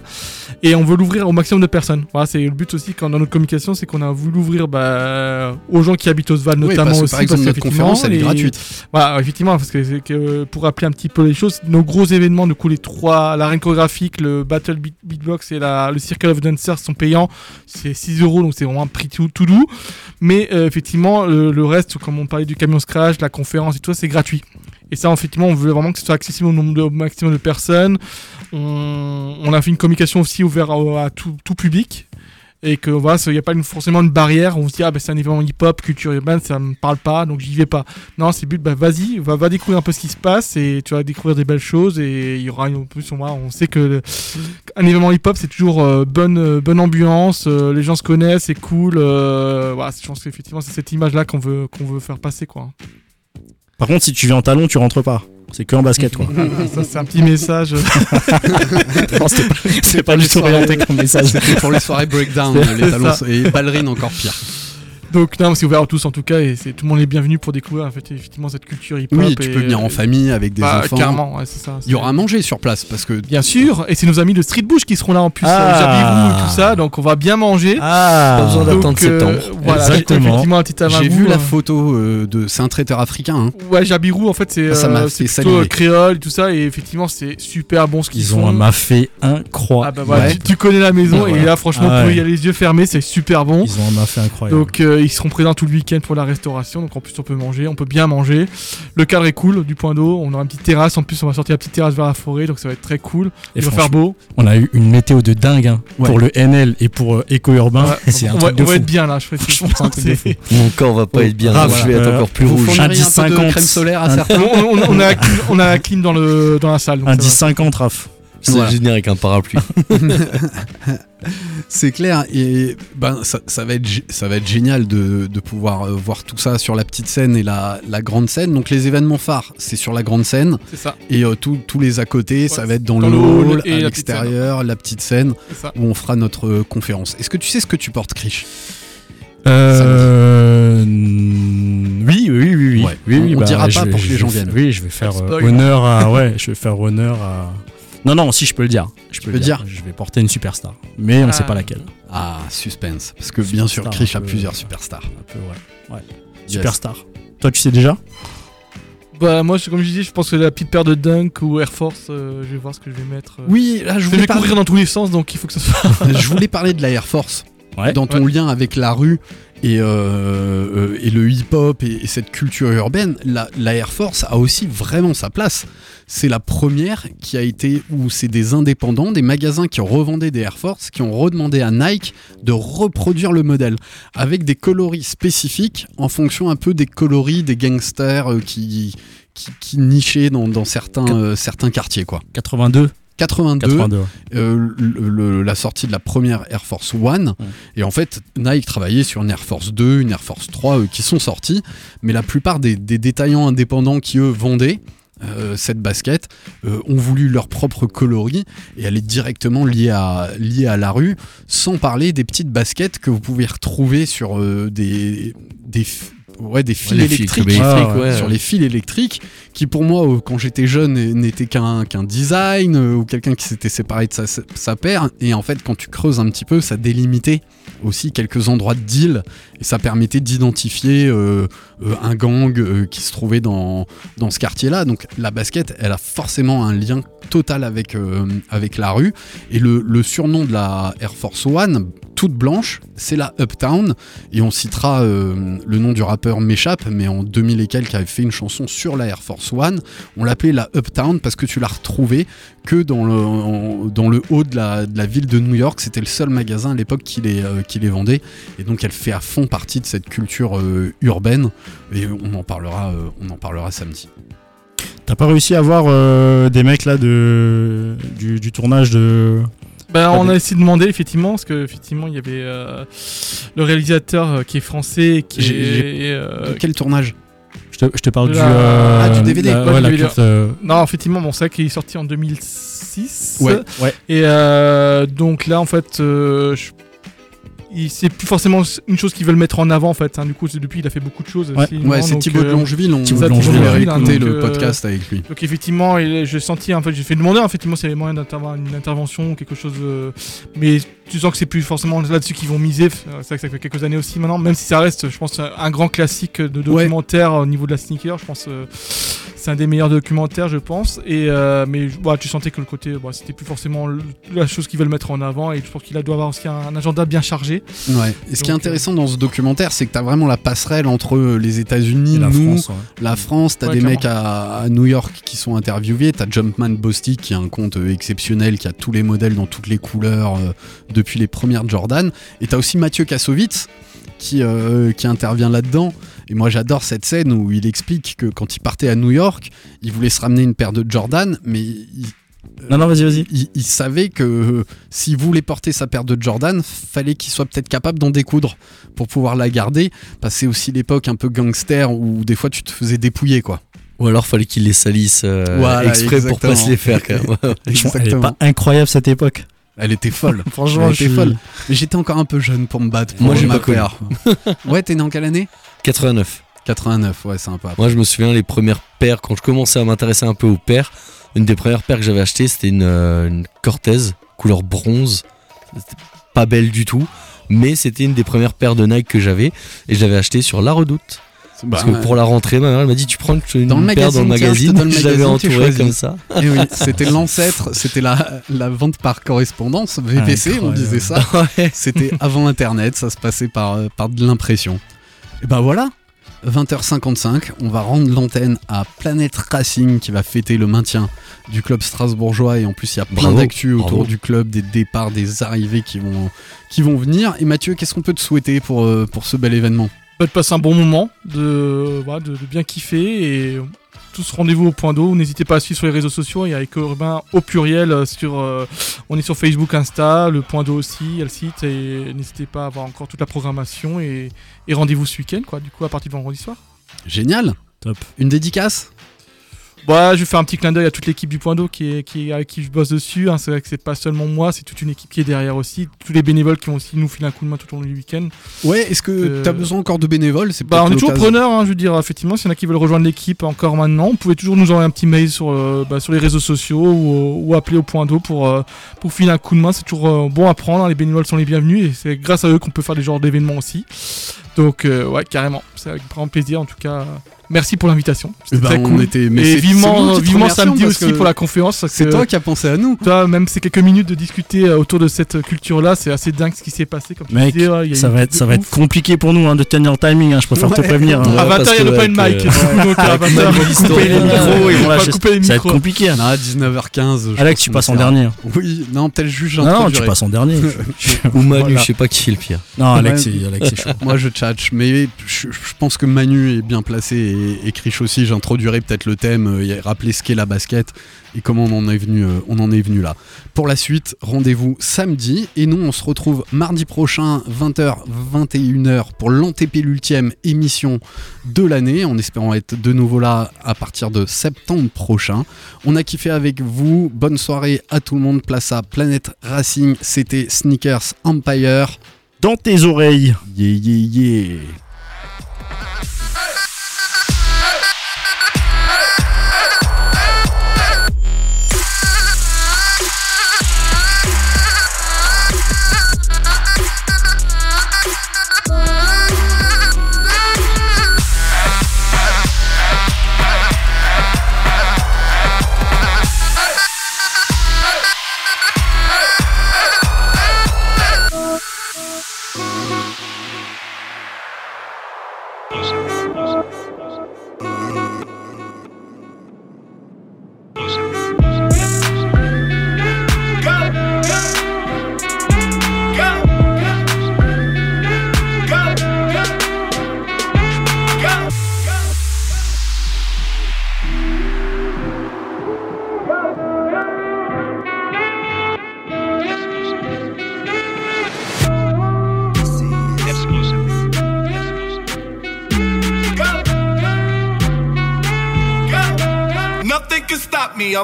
Et on veut l'ouvrir au maximum de personnes. Voilà, c'est le but aussi quand dans notre communication, c'est qu'on a voulu l'ouvrir bah, aux gens qui habitent au Sval Oui, notamment parce que aussi. par exemple, notre qu'effectivement, conférence, elle est gratuite. Voilà, effectivement, parce que, pour rappeler un petit peu les choses, nos gros événements, du coup, les trois, l'arène chorégraphique, le Battle Beat, Beatbox et la, le Circle of Dancers sont payants. C'est 6 euros, donc c'est vraiment un prix tout, tout doux. Mais euh, effectivement, le, le reste, comme on parlait du camion scratch, la conférence et tout c'est gratuit. Et ça, effectivement, on veut vraiment que ce soit accessible au, nombre de, maximum de personnes. On, a fait une communication aussi ouverte à, tout, public. Et que voilà, il n'y a pas une- forcément une barrière on se dit, ah ben c'est un événement hip-hop, culture urbaine, ça me parle pas, donc j'y vais pas. Non, c'est le but, bah vas-y, va, découvrir un peu ce qui se passe et tu vas découvrir des belles choses. Et il y aura, en plus, on, sait que un événement hip-hop, c'est toujours euh, bonne, euh, bonne ambiance, euh, les gens se connaissent, c'est cool. je pense qu'effectivement, c'est cette image-là qu'on veut, qu'on veut faire passer, quoi. Par contre, si tu viens en talon, tu rentres pas. C'est que en basket, quoi. ça, c'est un petit message. Non, c'était pas- c'est pas du tout orienté comme message. C'était pour les soirées breakdown, C'est les talons et ballerines encore pire. Donc, non, c'est ouvert à tous en tout cas, et c'est tout le monde est bienvenu pour découvrir en fait, effectivement cette culture hip-hop. Oui, tu et- peux venir en famille avec des Bah, enfants. Clairement, ouais, c'est ça. Il y aura à manger sur place parce que Bien sûr, et c'est nos amis de Street Bush qui seront là en plus, Ah. euh, et tout ça, donc on va bien manger. Ah, Pas besoin d'attendre euh, septembre. voilà, Exactement. effectivement, un petit j'ai vu la hein. photo euh, de. C'est un traiteur africain. hein. Ouais, Jabirou, en fait, c'est euh, c'est plutôt euh, créole et tout ça, et effectivement, c'est super bon ce qu'ils Ils ont un mafé Ah incroyable. bah voilà, Ouais. tu, tu connais la maison, Ouais, et là, franchement, Ah ouais. y aller les yeux fermés, c'est super bon. Ils ont un mafé incroyable. Donc euh, ils seront présents tout le week-end pour la restauration, donc en plus on peut manger, on peut bien manger. Le cadre est cool du point d'eau, on aura une petite terrasse, en plus on va sortir la petite terrasse vers la forêt, donc ça va être très cool. Et Il va faire beau. on a eu une météo de dingue hein, Ouais. pour le NL et pour euh, Éco Urbain. Ouais, c'est un on, truc va, de on va fou. être bien là, je ferai Franchement. Mon corps va pas être bien. grave, je vais être encore plus Vous rouge. un peu de 50. crème solaire à on, certains. on- on a la clim, on a la clim dans, le, dans la salle. Donc Un ça va. 10-50 raf. C'est Voilà. venir avec un parapluie. C'est clair, et ben ça, ça va être ça va être génial de, de pouvoir euh, voir tout ça sur la petite scène et la, la grande scène. Donc les événements phares, c'est sur la grande scène C'est ça, et euh, tous tous les à côté, ça va être dans, dans le hall et à la petite l'extérieur, la petite scène où on fera notre euh, conférence. Est-ce que tu sais ce que tu portes, Krish? Euh, oui, oui, oui, oui. Ouais. oui, On- oui, on bah, dira pas vais- pour que les gens viennent. Oui, je vais faire euh, honneur à. Ouais, je vais faire honneur à. Non, non, si je peux le dire. Je peux peux le dire. dire Je vais porter une superstar. Mais on ne sait Ah. pas laquelle. Ah, suspense. Parce que bien sûr, Krish a plusieurs superstars. Un peu, ouais. ouais. Yes. Superstar. Toi, tu sais déjà Bah moi, je- comme je disais, je pense que la petite paire de Dunk ou Air Force, euh, je vais voir ce que je vais mettre. euh. Oui, là, je je voulais, vais parler, courir dans tous les sens, donc il faut que ça soit. je voulais parler de la Air Force. Ouais. dans ton lien avec la rue et, euh, euh, et le hip-hop et, et cette culture urbaine, la, la Air Force a aussi vraiment sa place. C'est la première qui a été où c'est des indépendants, des magasins qui revendaient des Air Force, qui ont redemandé à Nike de reproduire le modèle avec des coloris spécifiques en fonction un peu des coloris des gangsters euh, qui, qui, qui nichaient dans, dans certains, euh, certains quartiers. Quoi. 82 82, 82. euh, le- le- la sortie de la première Air Force One. Ouais. Et en fait, Nike travaillait sur une Air Force 2, une Air Force 3 euh, qui sont sorties. Mais la plupart des, des détaillants indépendants qui, eux, vendaient euh, cette basket ont voulu leur propre coloris et elle est directement liée à, liée à la rue, sans parler des petites baskets que vous pouvez retrouver sur des, ouais, des fils fils électriques. électriques, Ah, ouais. Sur les fils électriques, qui pour moi, euh, quand j'étais jeune, n'était qu'un qu'un design euh, ou quelqu'un qui s'était séparé de sa, sa paire. Et en fait, quand tu creuses un petit peu, ça délimitait aussi quelques endroits de deal et ça permettait d'identifier euh, un gang qui se trouvait dans, dans ce quartier-là. Donc la basket, elle a forcément un lien total avec, euh, avec la rue. Et le, le surnom de la Air Force One, toute blanche, c'est la Uptown. Et on citera euh, le nom du rappeur m'échappe, mais en 2000 et quelques, avait fait une chanson sur la Air Force One. On l'appelait la Uptown parce que tu la retrouvais que dans le, haut de la, ville de New York. C'était le seul magasin à l'époque qui les, euh, qui vendait. Et donc elle fait à fond partie de cette culture euh, urbaine. Et on en parlera, on en parlera samedi. T'as pas réussi à voir des mecs là du tournage de. Pas on de- a essayé de demander effectivement parce que effectivement il y avait euh, le réalisateur euh, qui est français qui J'ai- est euh, Quel tournage Je te, je te parle De du. euh, Ah, du DVD. la- Ouais, ouais, du la DVD. culte, euh, non effectivement bon c'est vrai qu'il est sorti en 2006 Ouais. Ouais. et euh, donc là en fait euh, je- c'est plus forcément une chose qu'ils veulent mettre en avant en fait hein. du coup depuis il a fait beaucoup de choses Ouais. c'est Thibaut de euh, Longeville. On Thibaut va de Longeville, écouter donc, le euh, podcast avec lui. Donc effectivement, il- j'ai senti, en fait, j'ai fait demander effectivement s'il y avait moyen d'avoir une intervention ou quelque chose, euh, mais tu sens que c'est plus forcément là-dessus qu'ils vont miser. C'est vrai que ça fait quelques années aussi maintenant, même si ça reste, je pense, un grand classique de documentaire au niveau de la sneaker. Je pense, euh, c'est un des meilleurs documentaires, je pense. Et euh, mais voilà, tu sentais que le côté, bah, c'était plus forcément le- la chose qu'ils veulent mettre en avant. Et je pense qu'il a- doit avoir aussi un, un agenda bien chargé. Ouais. Et ce qui est intéressant dans ce documentaire, c'est que tu as vraiment la passerelle entre les États-Unis, la nous, France, ouais. la France. Tu as Ouais, des clairement. mecs à, à New York qui sont interviewés. Tu as Jumpman Bostic qui a un compte euh, exceptionnel, qui a tous les modèles dans toutes les couleurs euh, depuis les premières Jordan. Et tu as aussi Mathieu Kassovitz qui, euh, qui intervient là-dedans. Et moi j'adore cette scène où il explique que quand il partait à New York, il voulait se ramener une paire de Jordan, mais il, Non, non, vas-y, vas-y. il, il savait que euh, s'il voulait porter sa paire de Jordan, fallait qu'il soit peut-être capable d'en découdre pour pouvoir la garder. Parce que c'est aussi l'époque un peu gangster où des fois tu te faisais dépouiller quoi. Ou alors fallait qu'il les salisse euh, Voilà, exprès pour pas exactement. se les faire quand même. Elle est Exactement. pas incroyable cette époque. Elle était folle. Franchement, était suis- folle. Mais j'étais encore un peu jeune pour me battre. pour Moi, j'ai ma paire. ouais, t'es né en quelle année? 89. 89, ouais, après. Moi, je me souviens les premières paires, quand je commençais à m'intéresser un peu aux paires, une des premières paires que j'avais achetées, c'était une, euh, une Cortez, couleur bronze. C'était pas belle du tout, mais c'était une des premières paires de Nike que j'avais, et je l'avais achetée sur La Redoute. Bah, Parce que pour la rentrée, ma mère elle m'a dit Tu prends une Dans le paire dans le magazine, tiens, je l'avais choisis. comme ça. eh oui, c'était l'ancêtre, c'était la, la vente par correspondance, VPC, on disait ça. Ouais. C'était avant Internet, ça se passait par, euh, par de l'impression. Et ben voilà, 20h55, on va rendre l'antenne à Planète Racing qui va fêter le maintien du club strasbourgeois et en plus il y a plein d'actu autour bravo. du club, des départs, des arrivées qui vont, qui vont venir. Et Mathieu, qu'est-ce qu'on peut te souhaiter pour, euh, pour ce bel événement? Bah, de passer un bon moment, de, voilà, de, de bien kiffer et tous rendez-vous au point d'eau. N'hésitez pas à suivre sur les réseaux sociaux. Il y a Eco Urbain au pluriel euh, sur. euh, on est sur Facebook, Insta, le point d'eau aussi, il y a le site et n'hésitez pas à avoir encore toute la programmation et, et rendez-vous ce week-end quoi. Du coup à partir de vendredi soir. Génial Top. Une dédicace? Bah, je vais faire un petit clin d'œil à toute l'équipe du Point d'eau qui est, qui est- avec qui je bosse dessus. hein. C'est vrai que c'est pas seulement moi, c'est toute une équipe qui est derrière aussi. Tous les bénévoles qui vont aussi nous filer un coup de main tout au long du week-end. Ouais, est-ce que Euh, t'as besoin encore de bénévoles? C'est Bah, on est toujours l'occasion. preneur, hein, je veux dire, effectivement, s'il y en a qui veulent rejoindre l'équipe encore maintenant, vous pouvez toujours nous envoyer un petit mail sur, euh, bah, sur les réseaux sociaux ou, ou appeler au point d'eau pour, euh, pour filer un coup de main. C'est toujours euh, bon à prendre, hein, les bénévoles sont les bienvenus et c'est grâce à eux qu'on peut faire des genres d'événements aussi. Donc, ouais, carrément, c'est avec grand plaisir en tout cas. Merci pour l'invitation. C'était ben, très on cool. était- mais et vivement, vivement samedi aussi pour la conférence. C'est toi qui as pensé à nous. toi, même ces quelques minutes de discuter euh, autour de cette culture-là, c'est assez dingue ce qui s'est passé. Comme tu Mec, disais, ouais, il y a ça va être, de ça va être ouf. compliqué pour nous hein, de tenir le timing. hein, je préfère te prévenir. hein. Ouais, À 20h, parce il n'y a pas une mic. Donc, à 20h, on va couper les micros, ils vont lâcher. Ça va être compliqué. hein. Ah, 19h15. je Alex, tu passes en dernier. Oui, non, peut-être juste Non, non, tu passes en dernier. Ou Manu, je sais pas qui est le pire. non, Alex, c'est Alex, c'est chaud. Moi je tchatche, mais je pense que Manu est bien placé et, et Krish aussi. J'introduirai peut-être le thème, euh, et rappeler ce qu'est la basket et comment on en est venu, euh, on en est venu là. Pour la suite, rendez-vous samedi et nous on se retrouve mardi prochain 20h 21h pour l'antépénultième émission de l'année, en espérant être de nouveau là à partir de septembre prochain. On a kiffé avec vous. Bonne soirée à tout le monde. Place à Planète Racing. C'était Sneakers Empire. Dans tes oreilles. Yeah yeah yeah.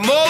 amor.